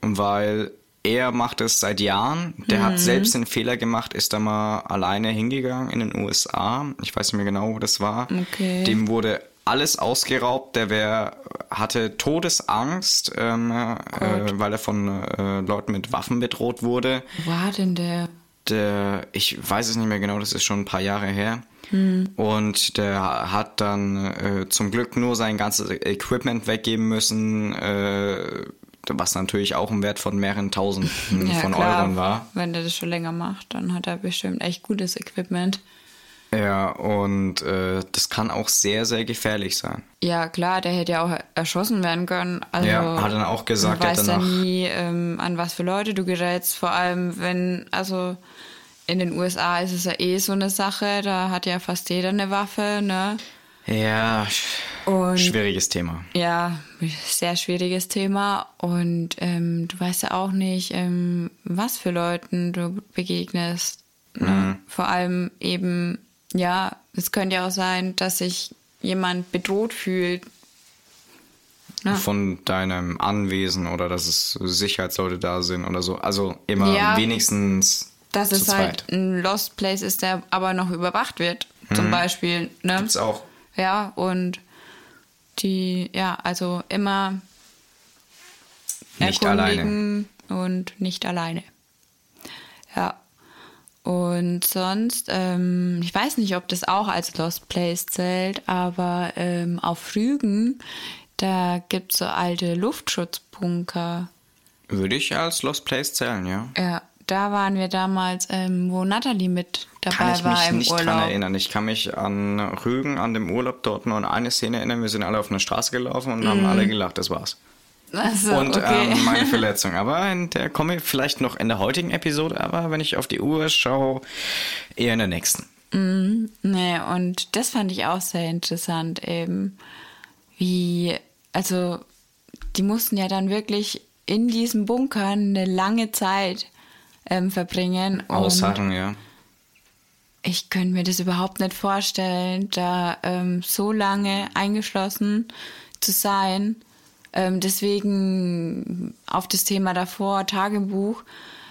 weil er macht es seit Jahren. Der Mhm. hat selbst den Fehler gemacht, ist da mal alleine hingegangen in den USA. Ich weiß nicht mehr genau, wo das war. Okay. Dem wurde alles ausgeraubt. Der wär, hatte Todesangst, ähm, äh, weil er von äh, Leuten mit Waffen bedroht wurde. Wo war denn der? Der, ich weiß es nicht mehr genau, das ist schon ein paar Jahre her. Und der hat dann äh, zum Glück nur sein ganzes Equipment weggeben müssen, äh, was natürlich auch ein Wert von mehreren Tausenden von Euros war. Wenn der das schon länger macht, dann hat er bestimmt echt gutes Equipment. Ja, und äh, das kann auch sehr, sehr gefährlich sein. Ja, klar, der hätte ja auch erschossen werden können. Also, Ja, hat er auch gesagt, er weiß ja nie, ähm, an was für Leute du gerätst. Vor allem, wenn, also in den USA ist es ja eh so eine Sache, da hat ja fast jeder eine Waffe, ne? Ja, Und- schwieriges Thema. Ja, sehr schwieriges Thema. Und ähm, du weißt ja auch nicht, ähm, was für Leuten du begegnest. Ne? Mhm. Vor allem eben, ja, es könnte ja auch sein, dass sich jemand bedroht fühlt. Ja. Von deinem Anwesen oder dass es Sicherheitsleute da sind oder so. Also immer Ja. wenigstens Dass es halt ein Lost Place ist, der aber noch überwacht wird, zum Beispiel. Ne? Mhm. Gibt's auch. Ja, und die, ja, also immer Nicht erkundigen und nicht alleine. Ja. Und sonst, ähm, ich weiß nicht, ob das auch als Lost Place zählt, aber ähm, auf Rügen, da gibt es so alte Luftschutzbunker. Würde ich als Lost Place zählen, ja. Ja, da waren wir damals, ähm, wo Natalie mit dabei Kann ich war mich im nicht Urlaub. dran erinnern. Ich kann mich an Rügen, an dem Urlaub dort nur an eine Szene erinnern. Wir sind alle auf einer Straße gelaufen und haben alle gelacht, das war's. Also, und okay. ähm, meine Verletzung. Aber in der komme ich vielleicht noch in der heutigen Episode, aber wenn ich auf die Uhr schaue, eher in der nächsten. Nee, und das fand ich auch sehr interessant, eben wie, also die mussten ja dann wirklich in diesem Bunker eine lange Zeit ähm, verbringen. Und Ausharren, ja. Ich könnte mir das überhaupt nicht vorstellen, da ähm, so lange eingeschlossen zu sein. Ähm, deswegen auf das Thema davor, Tagebuch.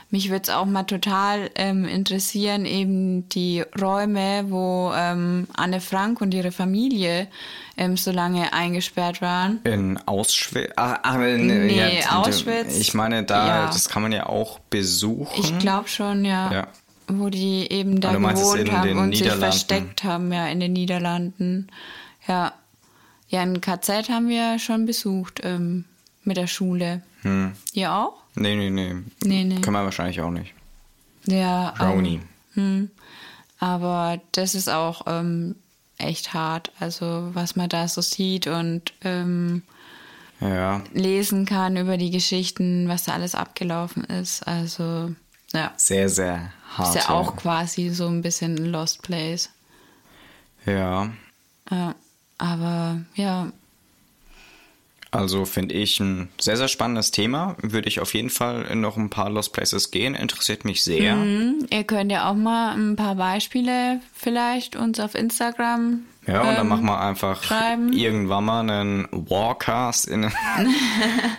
Mich würde es auch mal total ähm, interessieren, eben die Räume, wo ähm, Anne Frank und ihre Familie ähm, so lange eingesperrt waren. In Auschwitz. Ah, ah, nee, ja, Auschwitz, Ich meine, da, ja. das kann man ja auch besuchen. Ich glaube schon, ja. Ja. Wo die eben da gewohnt haben und sich versteckt haben, ja, in den Niederlanden. Ja. Ja, ein KZ haben wir schon besucht ähm, mit der Schule. Hm. Ihr auch? Nee, nee, nee. Nee, nee. Können wir wahrscheinlich auch nicht. Ja. Brownie. Aber, hm, aber das ist auch ähm, echt hart. Also, was man da so sieht und ähm, Ja, lesen kann über die Geschichten, was da alles abgelaufen ist. Also, ja. sehr, sehr hart. Ist ja auch quasi so ein bisschen ein Lost Place. Ja, Ja, aber ja, also finde ich ein sehr, sehr spannendes Thema. Würde ich auf jeden Fall in noch ein paar Lost Places gehen. Interessiert mich sehr. hm, ihr könnt ja auch mal ein paar Beispiele vielleicht uns auf Instagram. Ja, und dann ähm, machen wir einfach schreiben. irgendwann mal einen Warcast in,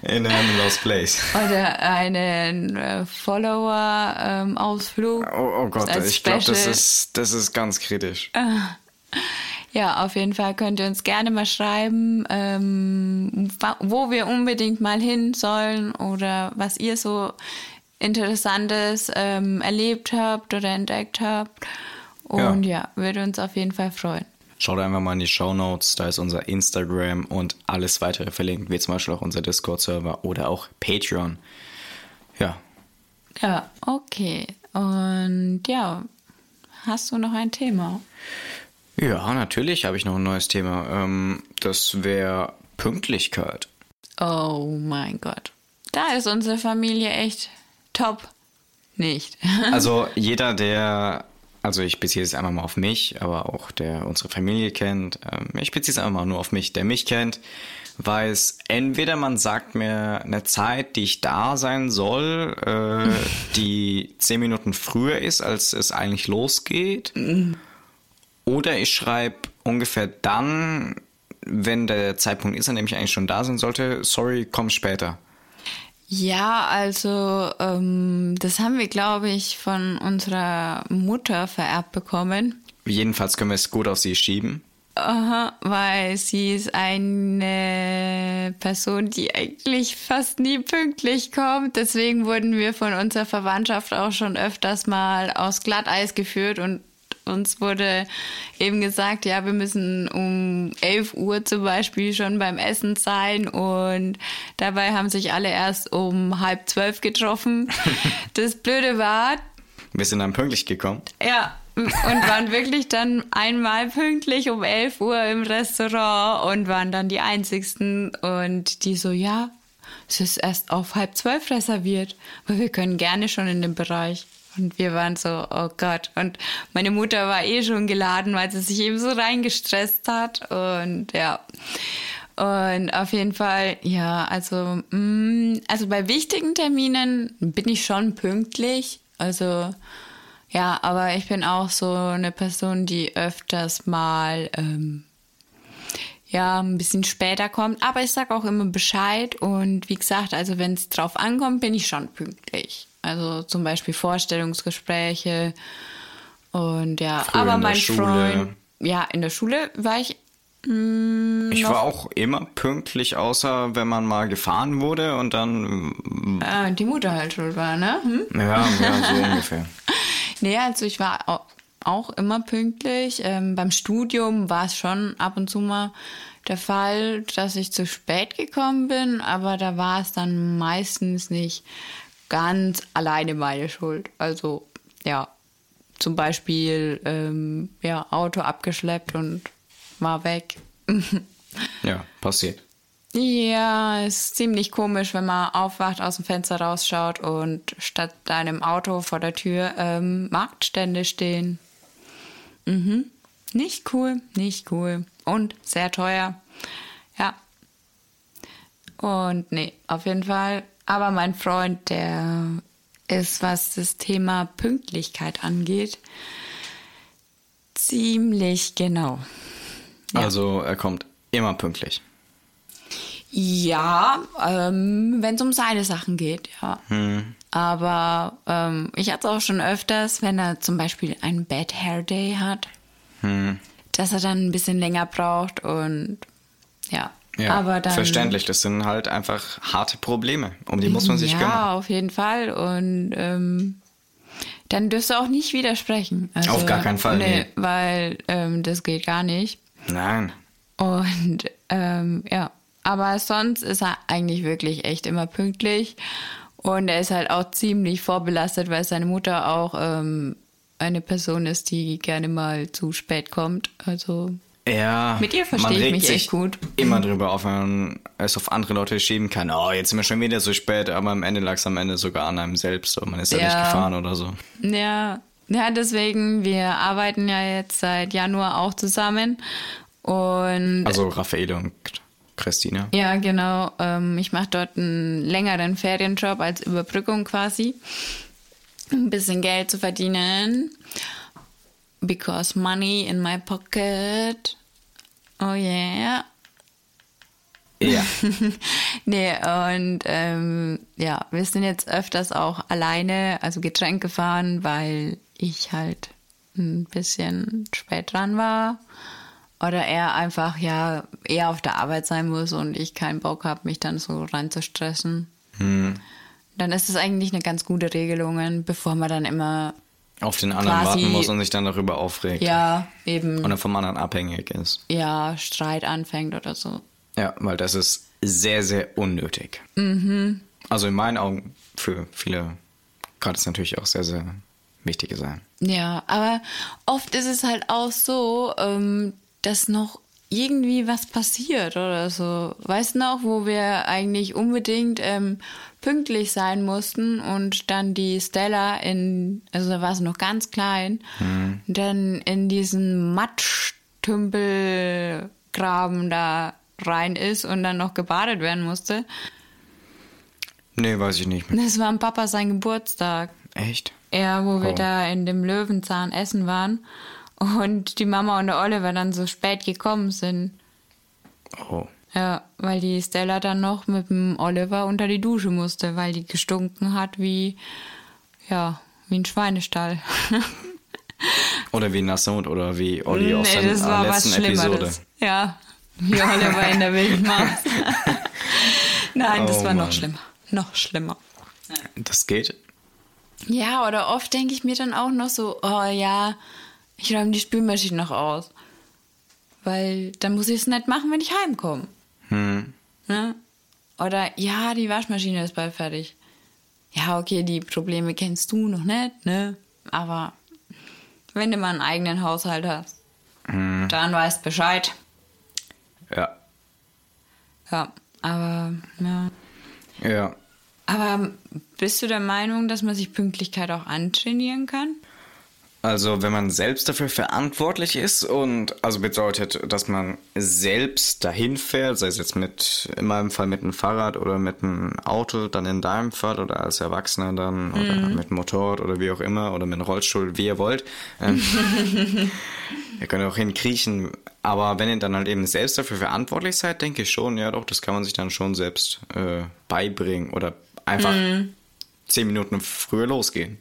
in einem Lost Place. Oder einen äh, Follower-Ausflug. Oh, oh Gott, ich glaube, das ist, das ist ganz kritisch. Ja, auf jeden Fall könnt ihr uns gerne mal schreiben, ähm, wo wir unbedingt mal hin sollen oder was ihr so Interessantes ähm, erlebt habt oder entdeckt habt. Und ja. würde uns auf jeden Fall freuen. Schaut einfach mal in die Show Notes, da ist unser Instagram und alles weitere verlinkt, wie zum Beispiel auch unser Discord-Server oder auch Patreon. Ja. Ja, okay. Und ja, hast du noch ein Thema? Ja, natürlich habe ich noch ein neues Thema. Ähm, das wäre Pünktlichkeit. Oh mein Gott. Da ist unsere Familie echt top. Nicht. Also jeder, der also ich beziehe es einfach mal auf mich, aber auch der unsere Familie kennt. Ähm, ich beziehe es einfach mal nur auf mich, der mich kennt, weiß, entweder man sagt mir eine Zeit, die ich da sein soll, äh, die zehn Minuten früher ist, als es eigentlich losgeht, oder ich schreibe ungefähr dann, wenn der Zeitpunkt ist, an dem ich eigentlich schon da sein sollte, sorry, komm später. Ja, also ähm, das haben wir, glaube ich, von unserer Mutter vererbt bekommen. Jedenfalls können wir es gut auf sie schieben. Aha, weil sie ist eine Person, die eigentlich fast nie pünktlich kommt. Deswegen wurden wir von unserer Verwandtschaft auch schon öfters mal aus Glatteis geführt und uns wurde eben gesagt, ja, wir müssen um 11 Uhr zum Beispiel schon beim Essen sein und dabei haben sich alle erst um halb zwölf getroffen. Das Blöde war. Wir sind dann pünktlich gekommen. Ja, und waren wirklich dann einmal pünktlich um 11 Uhr im Restaurant und waren dann die einzigsten und die so, ja, es ist erst auf halb zwölf reserviert, weil wir können gerne schon in dem Bereich. Und wir waren so, oh Gott. Und meine Mutter war eh schon geladen, weil sie sich eben so reingestresst hat. Und ja. Und auf jeden Fall, ja, also, mh, also bei wichtigen Terminen bin ich schon pünktlich. Also, ja, aber ich bin auch so eine Person, die öfters mal, ähm, ja, ein bisschen später kommt. Aber ich sag auch immer Bescheid. Und wie gesagt, also wenn es drauf ankommt, bin ich schon pünktlich. Also zum Beispiel Vorstellungsgespräche und ja, Früher aber mein Schule. Freund, ja, in der Schule war ich mm, Ich war auch immer pünktlich, außer wenn man mal gefahren wurde und dann. äh, die Mutter halt schuld war, ne? Hm? Ja, ja so ungefähr. Nee, also ich war au- auch immer pünktlich. Ähm, beim Studium war es schon ab und zu mal der Fall, dass ich zu spät gekommen bin, aber da war es dann meistens nicht ganz alleine meine Schuld. Also ja, zum Beispiel ähm, ja, Auto abgeschleppt und war weg. Ja, passiert. Ja, ist ziemlich komisch, wenn man aufwacht, aus dem Fenster rausschaut und statt deinem Auto vor der Tür ähm, Marktstände stehen. Mhm. Nicht cool, nicht cool. Und sehr teuer. Ja. Und nee, auf jeden Fall. Aber mein Freund, der ist, was das Thema Pünktlichkeit angeht, ziemlich genau. Also er kommt immer pünktlich. Ja, ähm, wenn es um seine Sachen geht, ja. Aber ähm, ich hatte es auch schon öfters, wenn er zum Beispiel einen Bad Hair Day hat, dass er dann ein bisschen länger braucht und ja. Ja, aber dann, verständlich. Das sind halt einfach harte Probleme. Um die muss man sich ja, kümmern. auf jeden Fall. Und ähm, dann dürfst du auch nicht widersprechen. Also, Auf gar keinen Fall, nee. Weil ähm, das geht gar nicht. Nein. Und ähm, ja, aber sonst ist er eigentlich wirklich echt immer pünktlich. Und er ist halt auch ziemlich vorbelastet, weil seine Mutter auch ähm, eine Person ist, die gerne mal zu spät kommt. Also Ja. Mit ihr verstehe man ich mich sich echt gut. Immer drüber auf, wenn man es auf andere Leute schieben kann. Oh, jetzt sind wir schon wieder so spät, aber am Ende lag es am Ende sogar an einem selbst. Und man ist ja, Ja. nicht gefahren oder so. ja, ja, deswegen, wir arbeiten ja jetzt seit Januar auch zusammen. Und Also Raffaele und Christina. Ja, genau. Ähm, ich mache dort einen längeren Ferienjob als Überbrückung quasi. Um ein bisschen Geld zu verdienen. Because money in my pocket. Oh yeah. Ja. nee, und ähm, ja, wir sind jetzt öfters auch alleine, also Getränk gefahren, weil ich halt ein bisschen spät dran war. Oder er einfach ja eher auf der Arbeit sein muss und ich keinen Bock habe, mich dann so reinzustressen. Dann ist es eigentlich eine ganz gute Regelung, bevor man dann immer auf den anderen warten muss und sich dann darüber aufregt. ja, eben, Und dann vom anderen abhängig ist. ja, Streit anfängt oder so. Ja, weil das ist sehr, sehr unnötig. Mhm. Also in meinen Augen für viele kann es natürlich auch sehr, sehr wichtig sein. Ja, aber oft ist es halt auch so, ähm, dass noch irgendwie was passiert oder so. Weißt du noch, wo wir eigentlich unbedingt ähm, pünktlich sein mussten und dann die Stella in, also da war sie noch ganz klein, dann in diesen Matschtümpelgraben da rein ist und dann noch gebadet werden musste. Nee, weiß ich nicht mehr. Das war am Papa sein Geburtstag. Echt? Ja, wo wir Oh. da in dem Löwenzahn essen waren und die Mama und der Oliver dann so spät gekommen sind. Oh. Ja, weil die Stella dann noch mit dem Oliver unter die Dusche musste, weil die gestunken hat wie, ja, wie ein Schweinestall. Oder wie Nassot oder wie Olli aus nee, der das war was letzten Episode. Schlimmeres. Ja, wie Oliver in der wilden Maus. Nein, das Oh war noch Mann. schlimmer. Noch schlimmer. Das geht. Ja, oder oft denke ich mir dann auch noch so, oh ja, ich räume die Spülmaschine noch aus. Weil dann muss ich es nicht machen, wenn ich heimkomme. Hm. Ne? Oder ja, die Waschmaschine ist bald fertig. Ja, okay, die Probleme kennst du noch nicht, ne? Aber wenn du mal einen eigenen Haushalt hast, dann weißt Bescheid. Ja. Ja, aber ja. Ja. Aber bist du der Meinung, dass man sich Pünktlichkeit auch antrainieren kann? Also, wenn man selbst dafür verantwortlich ist und also bedeutet, dass man selbst dahin fährt, sei es jetzt mit, in meinem Fall mit einem Fahrrad oder mit einem Auto, dann in deinem Fall oder als Erwachsener dann oder mit einem Motorrad oder wie auch immer oder mit einem Rollstuhl, wie ihr wollt. Ähm, ihr könnt auch hinkriechen, aber wenn ihr dann halt eben selbst dafür verantwortlich seid, denke ich schon, ja doch, das kann man sich dann schon selbst äh, beibringen oder einfach zehn Minuten früher losgehen.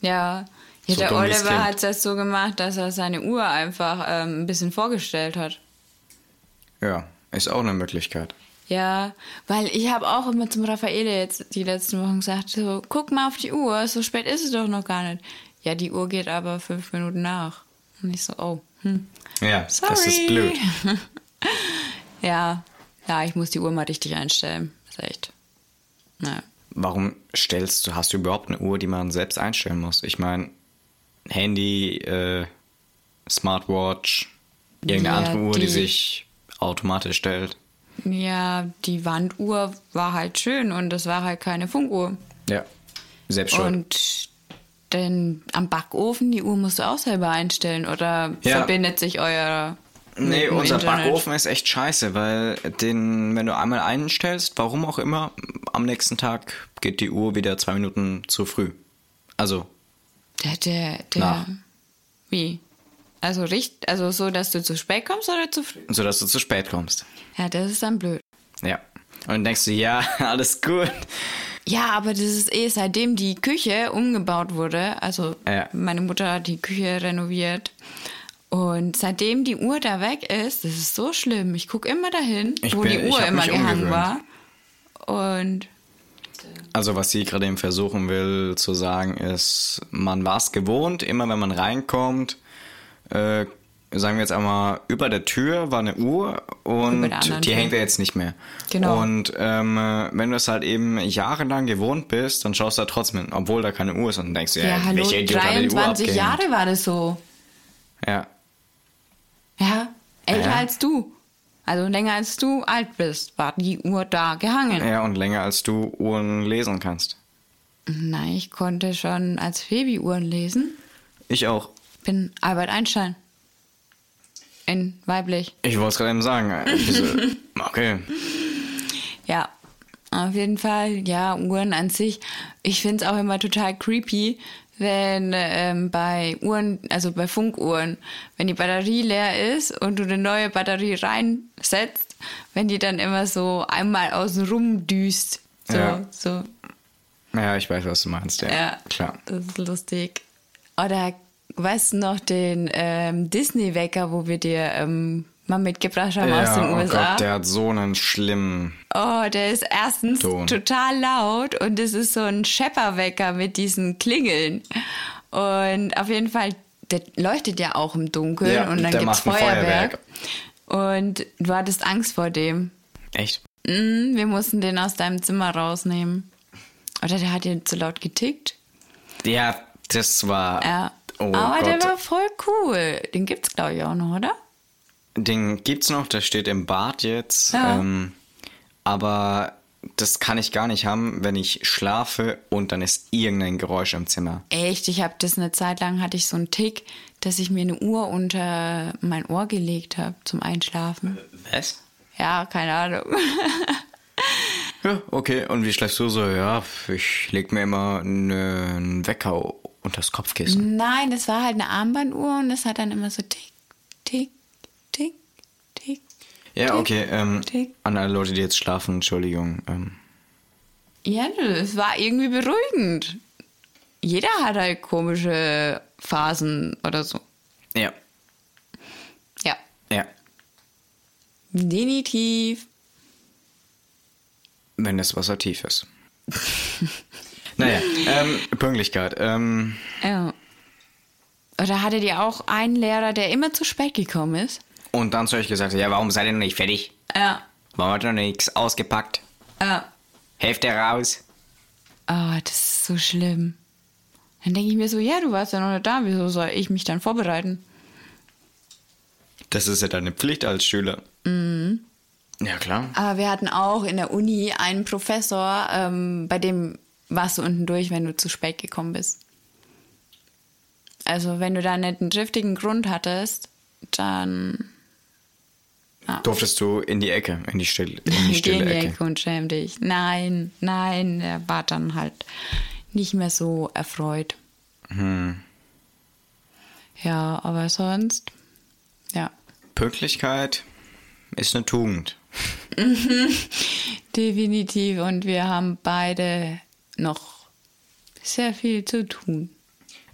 Ja. Ja, So der Oliver hat es jetzt so gemacht, dass er seine Uhr einfach ähm, ein bisschen vorgestellt hat. Ja, ist auch eine Möglichkeit. Ja, weil ich habe auch immer zum Raffaele jetzt die letzten Wochen gesagt, so, guck mal auf die Uhr, so spät ist es doch noch gar nicht. Ja, die Uhr geht aber fünf Minuten nach. Und ich so, oh, hm. Ja, Sorry. das ist blöd. Ja, ja, ich muss die Uhr mal richtig einstellen. ist echt. Naja. Warum stellst du, hast du überhaupt eine Uhr, die man selbst einstellen muss? Ich meine, Handy, äh, Smartwatch, irgendeine Ja, andere Uhr, die, die- sich automatisch stellt. Ja, die Wanduhr war halt schön und das war halt keine Funkuhr. Ja, selbst schon. Und denn am Backofen, die Uhr musst du auch selber einstellen oder Ja. verbindet sich euer. Nee, unser Internet? Backofen ist echt scheiße, weil den, wenn du einmal einstellst, warum auch immer, am nächsten Tag geht die Uhr wieder zwei Minuten zu früh. Also, Der, der, der. Nach. Wie? Also richt, also so, dass du zu spät kommst oder zu früh? sodass du zu spät kommst. Ja, das ist dann blöd. Ja. Und denkst du, ja, alles gut. Ja, aber das ist eh, seitdem die Küche umgebaut wurde, also Ja. meine Mutter hat die Küche renoviert. Und seitdem die Uhr da weg ist, das ist so schlimm. Ich gucke immer dahin, Ich wo bin- die Uhr immer gehangen umgewöhnt. war. Und Also was sie gerade eben versuchen will zu sagen ist, man war es gewohnt, immer wenn man reinkommt, äh, sagen wir jetzt einmal, über der Tür war eine Uhr und die Tür. hängt ja jetzt nicht mehr. Genau. Und ähm, äh, wenn du es halt eben jahrelang gewohnt bist, dann schaust du da trotzdem hin, obwohl da keine Uhr ist und denkst ja, ja, hallo, welcher Idiot hat die Uhr 23? Jahre war das so. Ja, Ja, älter Ja. als du. Also länger als du alt bist, war die Uhr da gehangen. ja, und länger als du Uhren lesen kannst. Nein, ich konnte schon als Baby Uhren lesen. Ich auch. Bin Albert Einstein. In weiblich. Ich wollte es gerade eben sagen. okay. Ja, auf jeden Fall, ja, Uhren an sich. Ich finde es auch immer total creepy, wenn ähm, bei Uhren, also bei Funkuhren, wenn die Batterie leer ist und du eine neue Batterie reinsetzt, wenn die dann immer so einmal außen rum düst. So, Ja. so. Ja, ich weiß, was du meinst. Ja, Ja, klar. Das ist lustig. Oder weißt du noch den ähm, Disney-Wecker, wo wir dir ähm, mal mitgebracht haben aus den oh USA? Gott, der hat so einen schlimmen Oh, der ist erstens Ton. total laut und es ist so ein Schepperwecker mit diesen Klingeln. Und auf jeden Fall, der leuchtet ja auch im Dunkeln Ja, und dann der gibt's macht ein Feuerwerk. Und du hattest Angst vor dem. Echt? Mhm, wir mussten den aus deinem Zimmer rausnehmen. Oder der hat dir zu laut getickt. Ja, das war. Ja. Oh Aber der Gott. war voll cool. Den gibt's, glaube ich, auch noch, oder? Den gibt's noch, der steht im Bad jetzt. Ja. Ähm, aber das kann ich gar nicht haben, wenn ich schlafe und dann ist irgendein Geräusch im Zimmer. Echt, ich habe das eine Zeit lang, hatte ich so einen Tick, dass ich mir eine Uhr unter mein Ohr gelegt habe zum Einschlafen. Was? Ja, keine Ahnung. Ja, okay. Und wie schläfst du so? Ja, ich leg mir immer ne- einen Wecker unter das Kopfkissen. Nein, das war halt eine Armbanduhr und das hat dann immer so tick, tick. Ja, okay. Ähm, an alle Leute, die jetzt schlafen, Entschuldigung. Ähm, Ja, es war irgendwie beruhigend. Jeder hat halt komische Phasen oder so. ja, Ja, ja. definitiv. Wenn das Wasser tief ist. naja, ähm, Pünktlichkeit. Ähm, Ja. Oder hattet ihr auch einen Lehrer, der immer zu spät gekommen ist? Und dann zu euch gesagt, ja, warum seid ihr noch nicht fertig? Ja. Warum habt ihr noch nichts ausgepackt? Ja. Hälfte raus. Ah, das ist so schlimm. Dann denke ich mir so, ja, du warst ja noch nicht da, wieso soll ich mich dann vorbereiten? Das ist ja deine Pflicht als Schüler. Mhm. Ja, klar. Aber wir hatten auch in der Uni einen Professor, ähm, bei dem warst du unten durch, wenn du zu spät gekommen bist. Also wenn du da nicht einen triftigen Grund hattest, dann Durftest du in die Ecke, in die, still, in die geh in stille die Ecke. Ecke und schäm dich. Nein, nein, er war dann halt nicht mehr so erfreut. Hm. Ja, aber sonst, ja. Pünktlichkeit ist eine Tugend. Definitiv. Und wir haben beide noch sehr viel zu tun.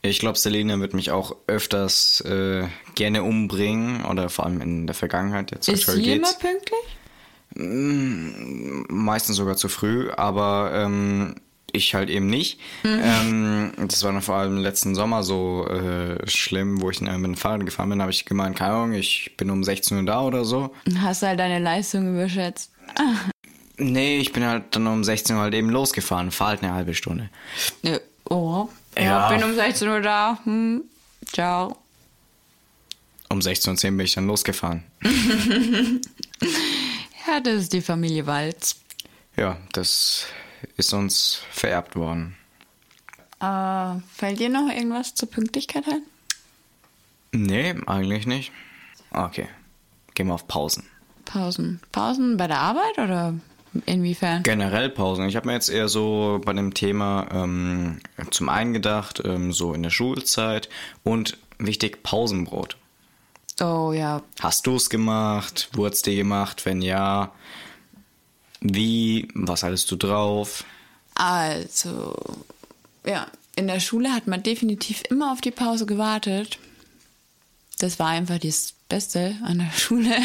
Ich glaube, Selina wird mich auch öfters äh, gerne umbringen oder vor allem in der Vergangenheit. Jetzt Ist sie immer geht's. pünktlich? Meistens sogar zu früh, aber ähm, ich halt eben nicht. Ähm, das war dann vor allem letzten Sommer so äh, schlimm, wo ich äh, mit dem Fahrrad gefahren bin, habe ich gemeint, keine Ahnung, ich bin um 16 Uhr da oder so. Hast halt deine Leistung überschätzt. Nee, ich bin halt dann um 16 Uhr halt eben losgefahren, fahr halt eine halbe Stunde. Ja. Oh, ja. Ja. bin um 16 Uhr da. Hm. Ciao. Um 16.10 Uhr bin ich dann losgefahren. Ja, das ist die Familie Walz. Ja, das ist uns vererbt worden. Äh, fällt dir noch irgendwas zur Pünktlichkeit ein? Nee, eigentlich nicht. Okay, gehen wir auf Pausen. Pausen. Pausen bei der Arbeit oder inwiefern? Generell Pausen. Ich habe mir jetzt eher so bei dem Thema ähm, zum einen gedacht, ähm, so in der Schulzeit und wichtig, Pausenbrot. Oh ja, Hast du es gemacht? Wurde es dir gemacht? Wenn ja, wie? Was hattest du drauf? Also, ja, in der Schule hat man definitiv immer auf die Pause gewartet. Das war einfach das Beste an der Schule.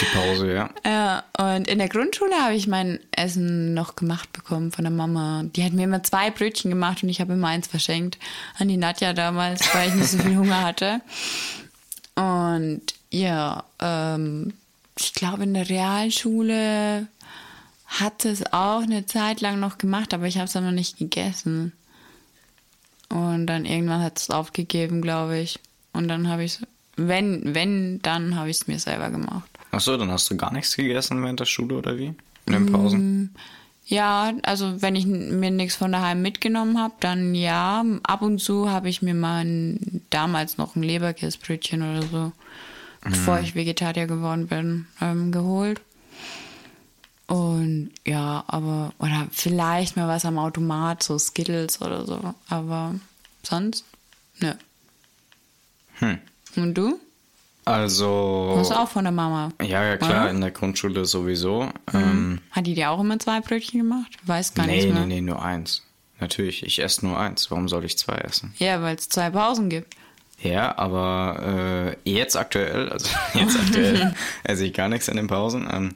Die Pause, ja. Ja, und in der Grundschule habe ich mein Essen noch gemacht bekommen von der Mama. Die hat mir immer zwei Brötchen gemacht und ich habe immer eins verschenkt an die Nadja damals, weil ich nicht so viel Hunger hatte. Und ja, ähm, ich glaube in der Realschule hat es auch eine Zeit lang noch gemacht, aber ich habe es dann noch nicht gegessen. Und dann irgendwann hat es aufgegeben, glaube ich. Und dann habe ich es, wenn, wenn, dann habe ich es mir selber gemacht. Achso, dann hast du gar nichts gegessen während der Schule oder wie? In den Pausen? Ja, also wenn ich mir nichts von daheim mitgenommen habe, dann ja. Ab und zu habe ich mir mal ein, damals noch ein Leberkäsebrötchen oder so, bevor ich Vegetarier geworden bin, ähm, geholt. Und ja, aber, oder vielleicht mal was am Automat, so Skittles oder so. Aber sonst, ne. Hm. Und du? Also. Hast du auch von der Mama? Ja, ja, klar, Oder? in der Grundschule sowieso. Ähm, Hat die dir auch immer zwei Brötchen gemacht? Weiß gar nee, nicht nee, mehr. nee, nur eins. Natürlich, ich esse nur eins. Warum soll ich zwei essen? Ja, weil es zwei Pausen gibt. Ja, aber äh, jetzt aktuell, also jetzt aktuell esse ich gar nichts in den Pausen. Ähm,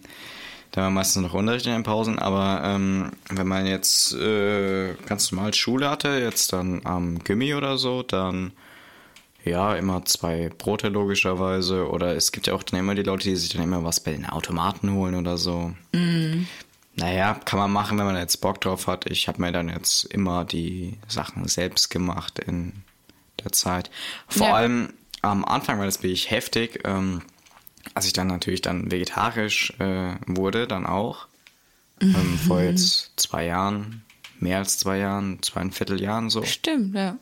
Da war meistens noch Unterricht in den Pausen, aber ähm, wenn man jetzt äh, ganz normal Schule hatte, jetzt dann am Gimmi oder so, dann ja, immer zwei Brote logischerweise. Oder es gibt ja auch dann immer die Leute, die sich dann immer was bei den Automaten holen oder so. Mm. Naja, kann man machen, wenn man jetzt Bock drauf hat. Ich habe mir dann jetzt immer die Sachen selbst gemacht in der Zeit. Vor ja. allem am Anfang war das wirklich heftig. Ähm, als ich dann natürlich dann vegetarisch äh, wurde, dann auch. Ähm, mhm. Ähm, vor jetzt zwei Jahren, mehr als zwei Jahren, zweieinviertel Jahren so. Stimmt, ja.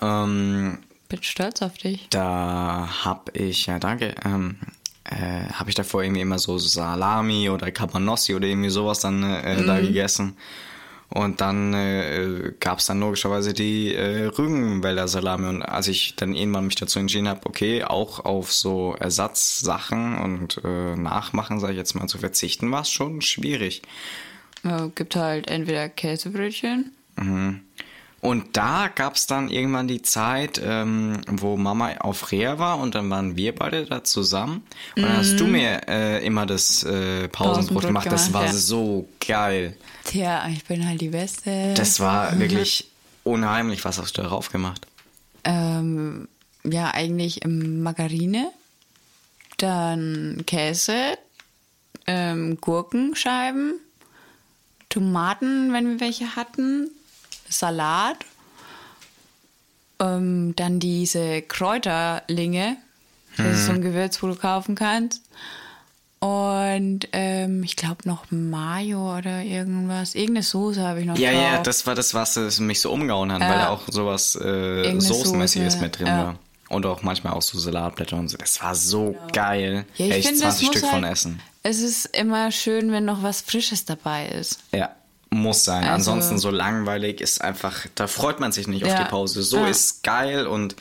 Ähm, Bin stolz auf dich. Da habe ich, ja danke, ähm, äh, habe ich davor irgendwie immer so Salami oder Cabanossi oder irgendwie sowas dann äh, mhm. da gegessen. Und dann äh, gab es dann logischerweise die äh, Rügenwälder Salami. Und als ich dann irgendwann mich dazu entschieden habe, okay, auch auf so Ersatzsachen und äh, Nachmachen, sage ich jetzt mal, zu verzichten, war es schon schwierig. Ja, gibt halt entweder Käsebrötchen. Mhm. Und da gab es dann irgendwann die Zeit, ähm, wo Mama auf Reha war und dann waren wir beide da zusammen. Und dann hast du mhm. mir äh, immer das äh, Pausenbrot, gemacht. gemacht. Das war ja. so geil. Tja, ich bin halt die Beste. Das war wirklich unheimlich. Was hast du darauf gemacht? Ähm, ja, eigentlich Margarine, dann Käse, ähm, Gurkenscheiben, Tomaten, wenn wir welche hatten, Salat, ähm, dann diese Kräuterlinge. Das mhm. ist so ein mhm. Gewürz, wo du kaufen kannst. Und ähm, ich glaube noch Mayo oder irgendwas. Irgendeine Soße habe ich noch Ja, drauf. ja, das war das, was mich so umgehauen hat, ja. weil da auch sowas äh, Soßenmäßiges Soße. mit drin ja. war. Und auch manchmal auch so Salatblätter und so. Das war so genau. geil. Ja, ich Echt 20 Stück halt, von essen. Es ist immer schön, wenn noch was Frisches dabei ist. Ja, muss sein. Also, Ansonsten so langweilig ist einfach, da freut man sich nicht ja, auf die Pause. So ja. ist geil und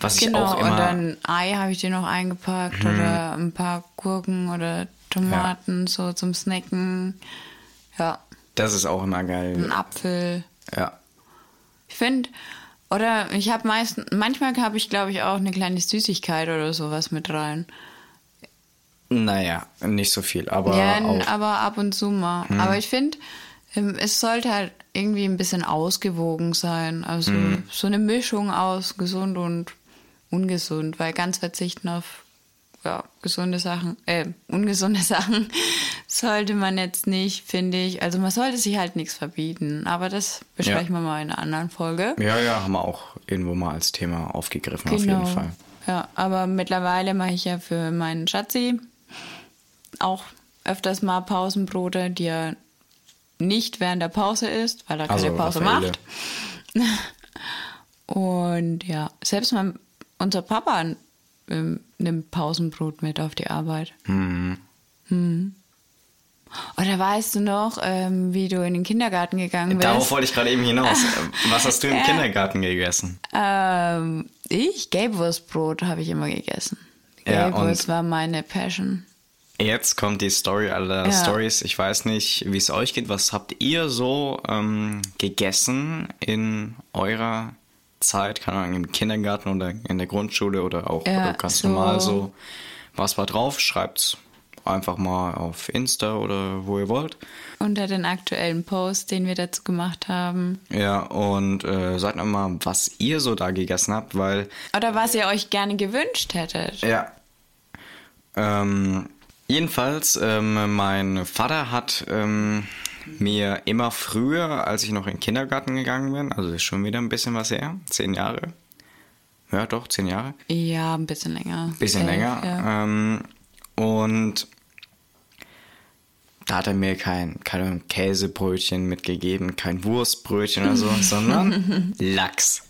was genau, ich auch immer. Und dann Ei habe ich dir noch eingepackt hm. oder ein paar Gurken oder Tomaten ja. so zum Snacken. Ja. Das ist auch immer geil. Ein Apfel. Ja. Ich finde, oder ich habe meistens, manchmal habe ich glaube ich auch eine kleine Süßigkeit oder sowas mit rein. Naja, nicht so viel, aber. Ja, auch. aber ab und zu mal. Hm. Aber ich finde, es sollte halt irgendwie ein bisschen ausgewogen sein. Also mhm. so eine Mischung aus gesund und ungesund, weil ganz verzichten auf ja, gesunde Sachen, äh, ungesunde Sachen sollte man jetzt nicht, finde ich. Also man sollte sich halt nichts verbieten, aber das besprechen ja. wir mal in einer anderen Folge. Ja, ja, haben wir auch irgendwo mal als Thema aufgegriffen, genau. auf jeden genau. Fall. Ja, aber mittlerweile mache ich ja für meinen Schatzi auch öfters mal Pausenbrote, die er nicht während der Pause isst, weil er keine also, Pause Raffaele. macht. Und ja, selbst mein, unser Papa ähm, nimmt Pausenbrot mit auf die Arbeit. Mhm. Mhm. Oder weißt du noch, ähm, wie du in den Kindergarten gegangen bist? Darauf wollte ich gerade eben hinaus. Was hast du im Kindergarten gegessen? Ähm, ich? Gelbwurstbrot habe ich immer gegessen. Gelbwurst ja, war meine Passion. Jetzt kommt die Story aller ja. Stories. Ich weiß nicht, wie es euch geht. Was habt ihr so ähm, gegessen in eurer Zeit? Keine Ahnung, im Kindergarten oder in der Grundschule oder auch ja, ganz so normal so. Was war drauf? Schreibt's einfach mal auf Insta oder wo ihr wollt. Unter den aktuellen Post, den wir dazu gemacht haben. Ja, und äh, sagt mal, was ihr so da gegessen habt, weil. Oder was ihr euch gerne gewünscht hättet. Ja. Ähm, Jedenfalls, ähm, mein Vater hat ähm, mir immer früher, als ich noch in den Kindergarten gegangen bin, also ist schon wieder ein bisschen was her, zehn Jahre. Ja, doch, zehn Jahre. Ja, ein bisschen länger. Ein bisschen Elf, länger. Ja. Ähm, und da hat er mir kein, kein Käsebrötchen mitgegeben, kein Wurstbrötchen oder so, sondern Lachs.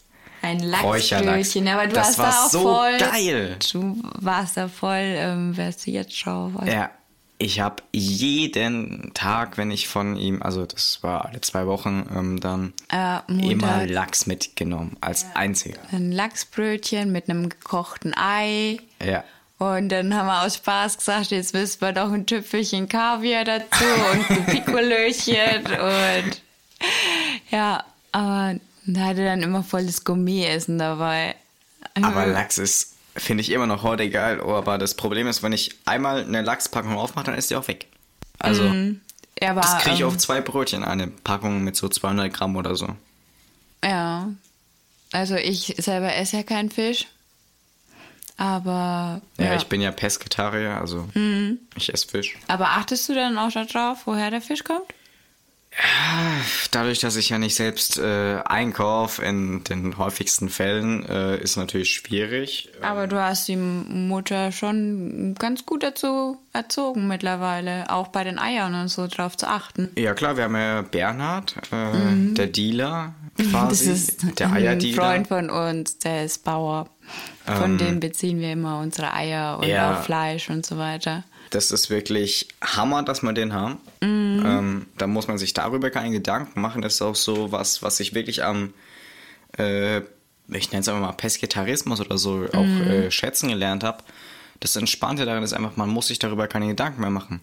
Ein Lachsbrötchen, aber du das warst war da auch so voll. geil. Du warst da voll, ähm, wärst du jetzt schon. Ja, ich habe jeden Tag, wenn ich von ihm, also das war alle zwei Wochen, ähm, dann äh, immer Lachs mitgenommen, als ja. einziger. Ein Lachsbrötchen mit einem gekochten Ei. Ja. Und dann haben wir aus Spaß gesagt, jetzt müssen wir doch ein Tüpfelchen Kaviar dazu und ein Pikolöchen und ja, aber und hatte dann immer volles Gourmet-Essen dabei. Aber Lachs ist, finde ich immer noch heute geil. Oh, aber das Problem ist, wenn ich einmal eine Lachspackung aufmache, dann ist die auch weg. Also, Ja, aber, das kriege ich ähm, auf zwei Brötchen, eine Packung mit so 200 Gramm oder so. Ja. Also ich selber esse ja keinen Fisch. Aber. Ja, ich bin ja Pesketarier, also ich esse Fisch. Aber achtest du dann auch darauf, woher der Fisch kommt? Dadurch, dass ich ja nicht selbst äh, einkaufe in den häufigsten Fällen, äh, ist natürlich schwierig. Aber du hast die Mutter schon ganz gut dazu erzogen mittlerweile, auch bei den Eiern und so drauf zu achten. Ja klar, wir haben ja Bernhard, äh, der Dealer quasi, Mhm. Das ist der ein Eierdealer. Freund von uns, der ist Bauer. Von Ähm, dem beziehen wir immer unsere Eier und ja. auch Fleisch und so weiter. Das ist wirklich Hammer, dass wir den haben. Mhm. Ähm, da muss man sich darüber keine Gedanken machen. Das ist auch so was, was ich wirklich am, äh, ich nenne es einfach mal Pesketarismus oder so, auch Mhm. äh, schätzen gelernt habe. Das Entspannte daran ist einfach, man muss sich darüber keine Gedanken mehr machen.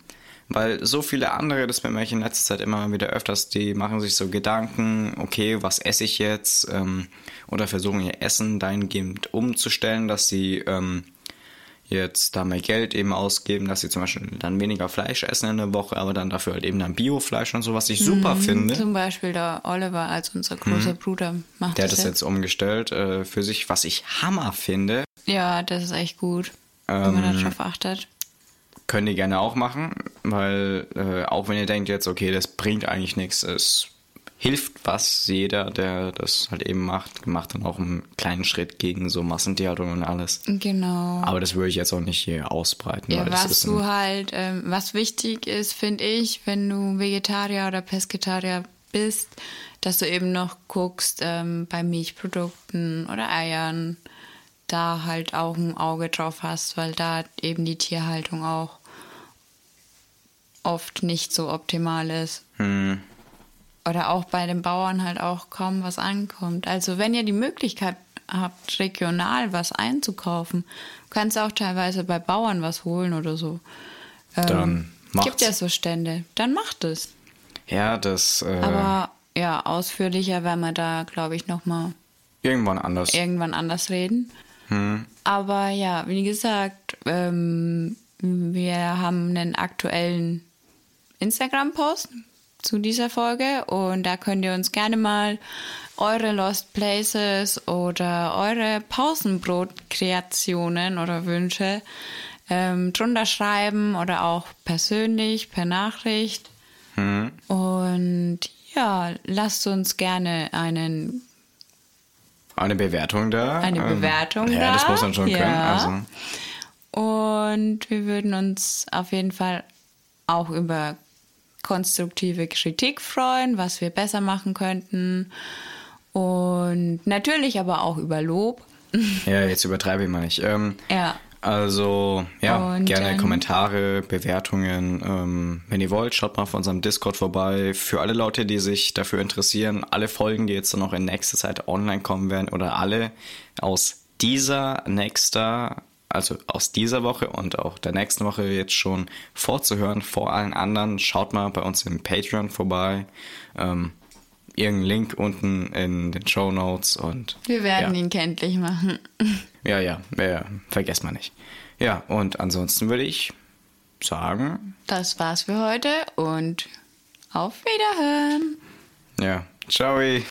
Weil so viele andere, das bemerke ich in letzter Zeit immer wieder öfters, die machen sich so Gedanken, okay, was esse ich jetzt? Ähm, oder versuchen ihr Essen dahingehend umzustellen, dass sie ähm, jetzt da mehr Geld eben ausgeben, dass sie zum Beispiel dann weniger Fleisch essen in der Woche, aber dann dafür halt eben dann Biofleisch und so, was ich super finde. Zum Beispiel der Oliver als unser großer Bruder macht Mhm. Der hat das das jetzt umgestellt äh, für sich, was ich Hammer finde. Ja, das ist echt gut, wenn man Ähm, darauf achtet. Könnt ihr gerne auch machen, weil äh, auch wenn ihr denkt jetzt, okay, das bringt eigentlich nichts, es hilft was, jeder, der das halt eben macht, macht dann auch einen kleinen Schritt gegen so Massentierhaltung und alles. Genau. Aber das würde ich jetzt auch nicht hier ausbreiten. Ja, was du halt, ähm, was wichtig ist, finde ich, wenn du Vegetarier oder Pesketarier bist, dass du eben noch guckst ähm, bei Milchprodukten oder Eiern, da halt auch ein Auge drauf hast, weil da eben die Tierhaltung auch oft nicht so optimal ist. hm, Oder auch bei den Bauern halt auch kaum was ankommt. Also wenn ihr die Möglichkeit habt, regional was einzukaufen, kannst du auch teilweise bei Bauern was holen oder so. Ähm, Dann macht's. Gibt ja so Stände. Dann macht es. ja, das äh, Aber ja, ausführlicher werden wir da, glaube ich, nochmal irgendwann anders. irgendwann anders reden. Aber ja, wie gesagt, ähm, wir haben einen aktuellen Instagram-Post zu dieser Folge und da könnt ihr uns gerne mal eure Lost Places oder eure Pausenbrot-Kreationen oder Wünsche ähm, drunter schreiben oder auch persönlich per Nachricht. Und ja, lasst uns gerne einen Eine Bewertung da. Eine Bewertung ja, da, das muss man schon ja. können. Also, Und wir würden uns auf jeden Fall auch über konstruktive Kritik freuen, was wir besser machen könnten. Und natürlich aber auch über Lob. ja, jetzt übertreibe ich mal nicht. Ähm, Ja. Also, ja, Und, gerne ähm, Kommentare, Bewertungen. Ähm, wenn ihr wollt, schaut mal auf unserem Discord vorbei. Für alle Leute, die sich dafür interessieren, alle Folgen, die jetzt dann noch in nächster Zeit online kommen werden oder alle aus dieser nächster, also aus dieser Woche und auch der nächsten Woche jetzt schon vorzuhören vor allen anderen, schaut mal bei uns im Patreon vorbei. Ähm, irgendein Link unten in den Show Notes und Wir werden ja. ihn kenntlich machen. Ja, ja, ja, vergesst man nicht. Ja, und ansonsten würde ich sagen, Das war's für heute und auf Wiederhören. ja, ciao.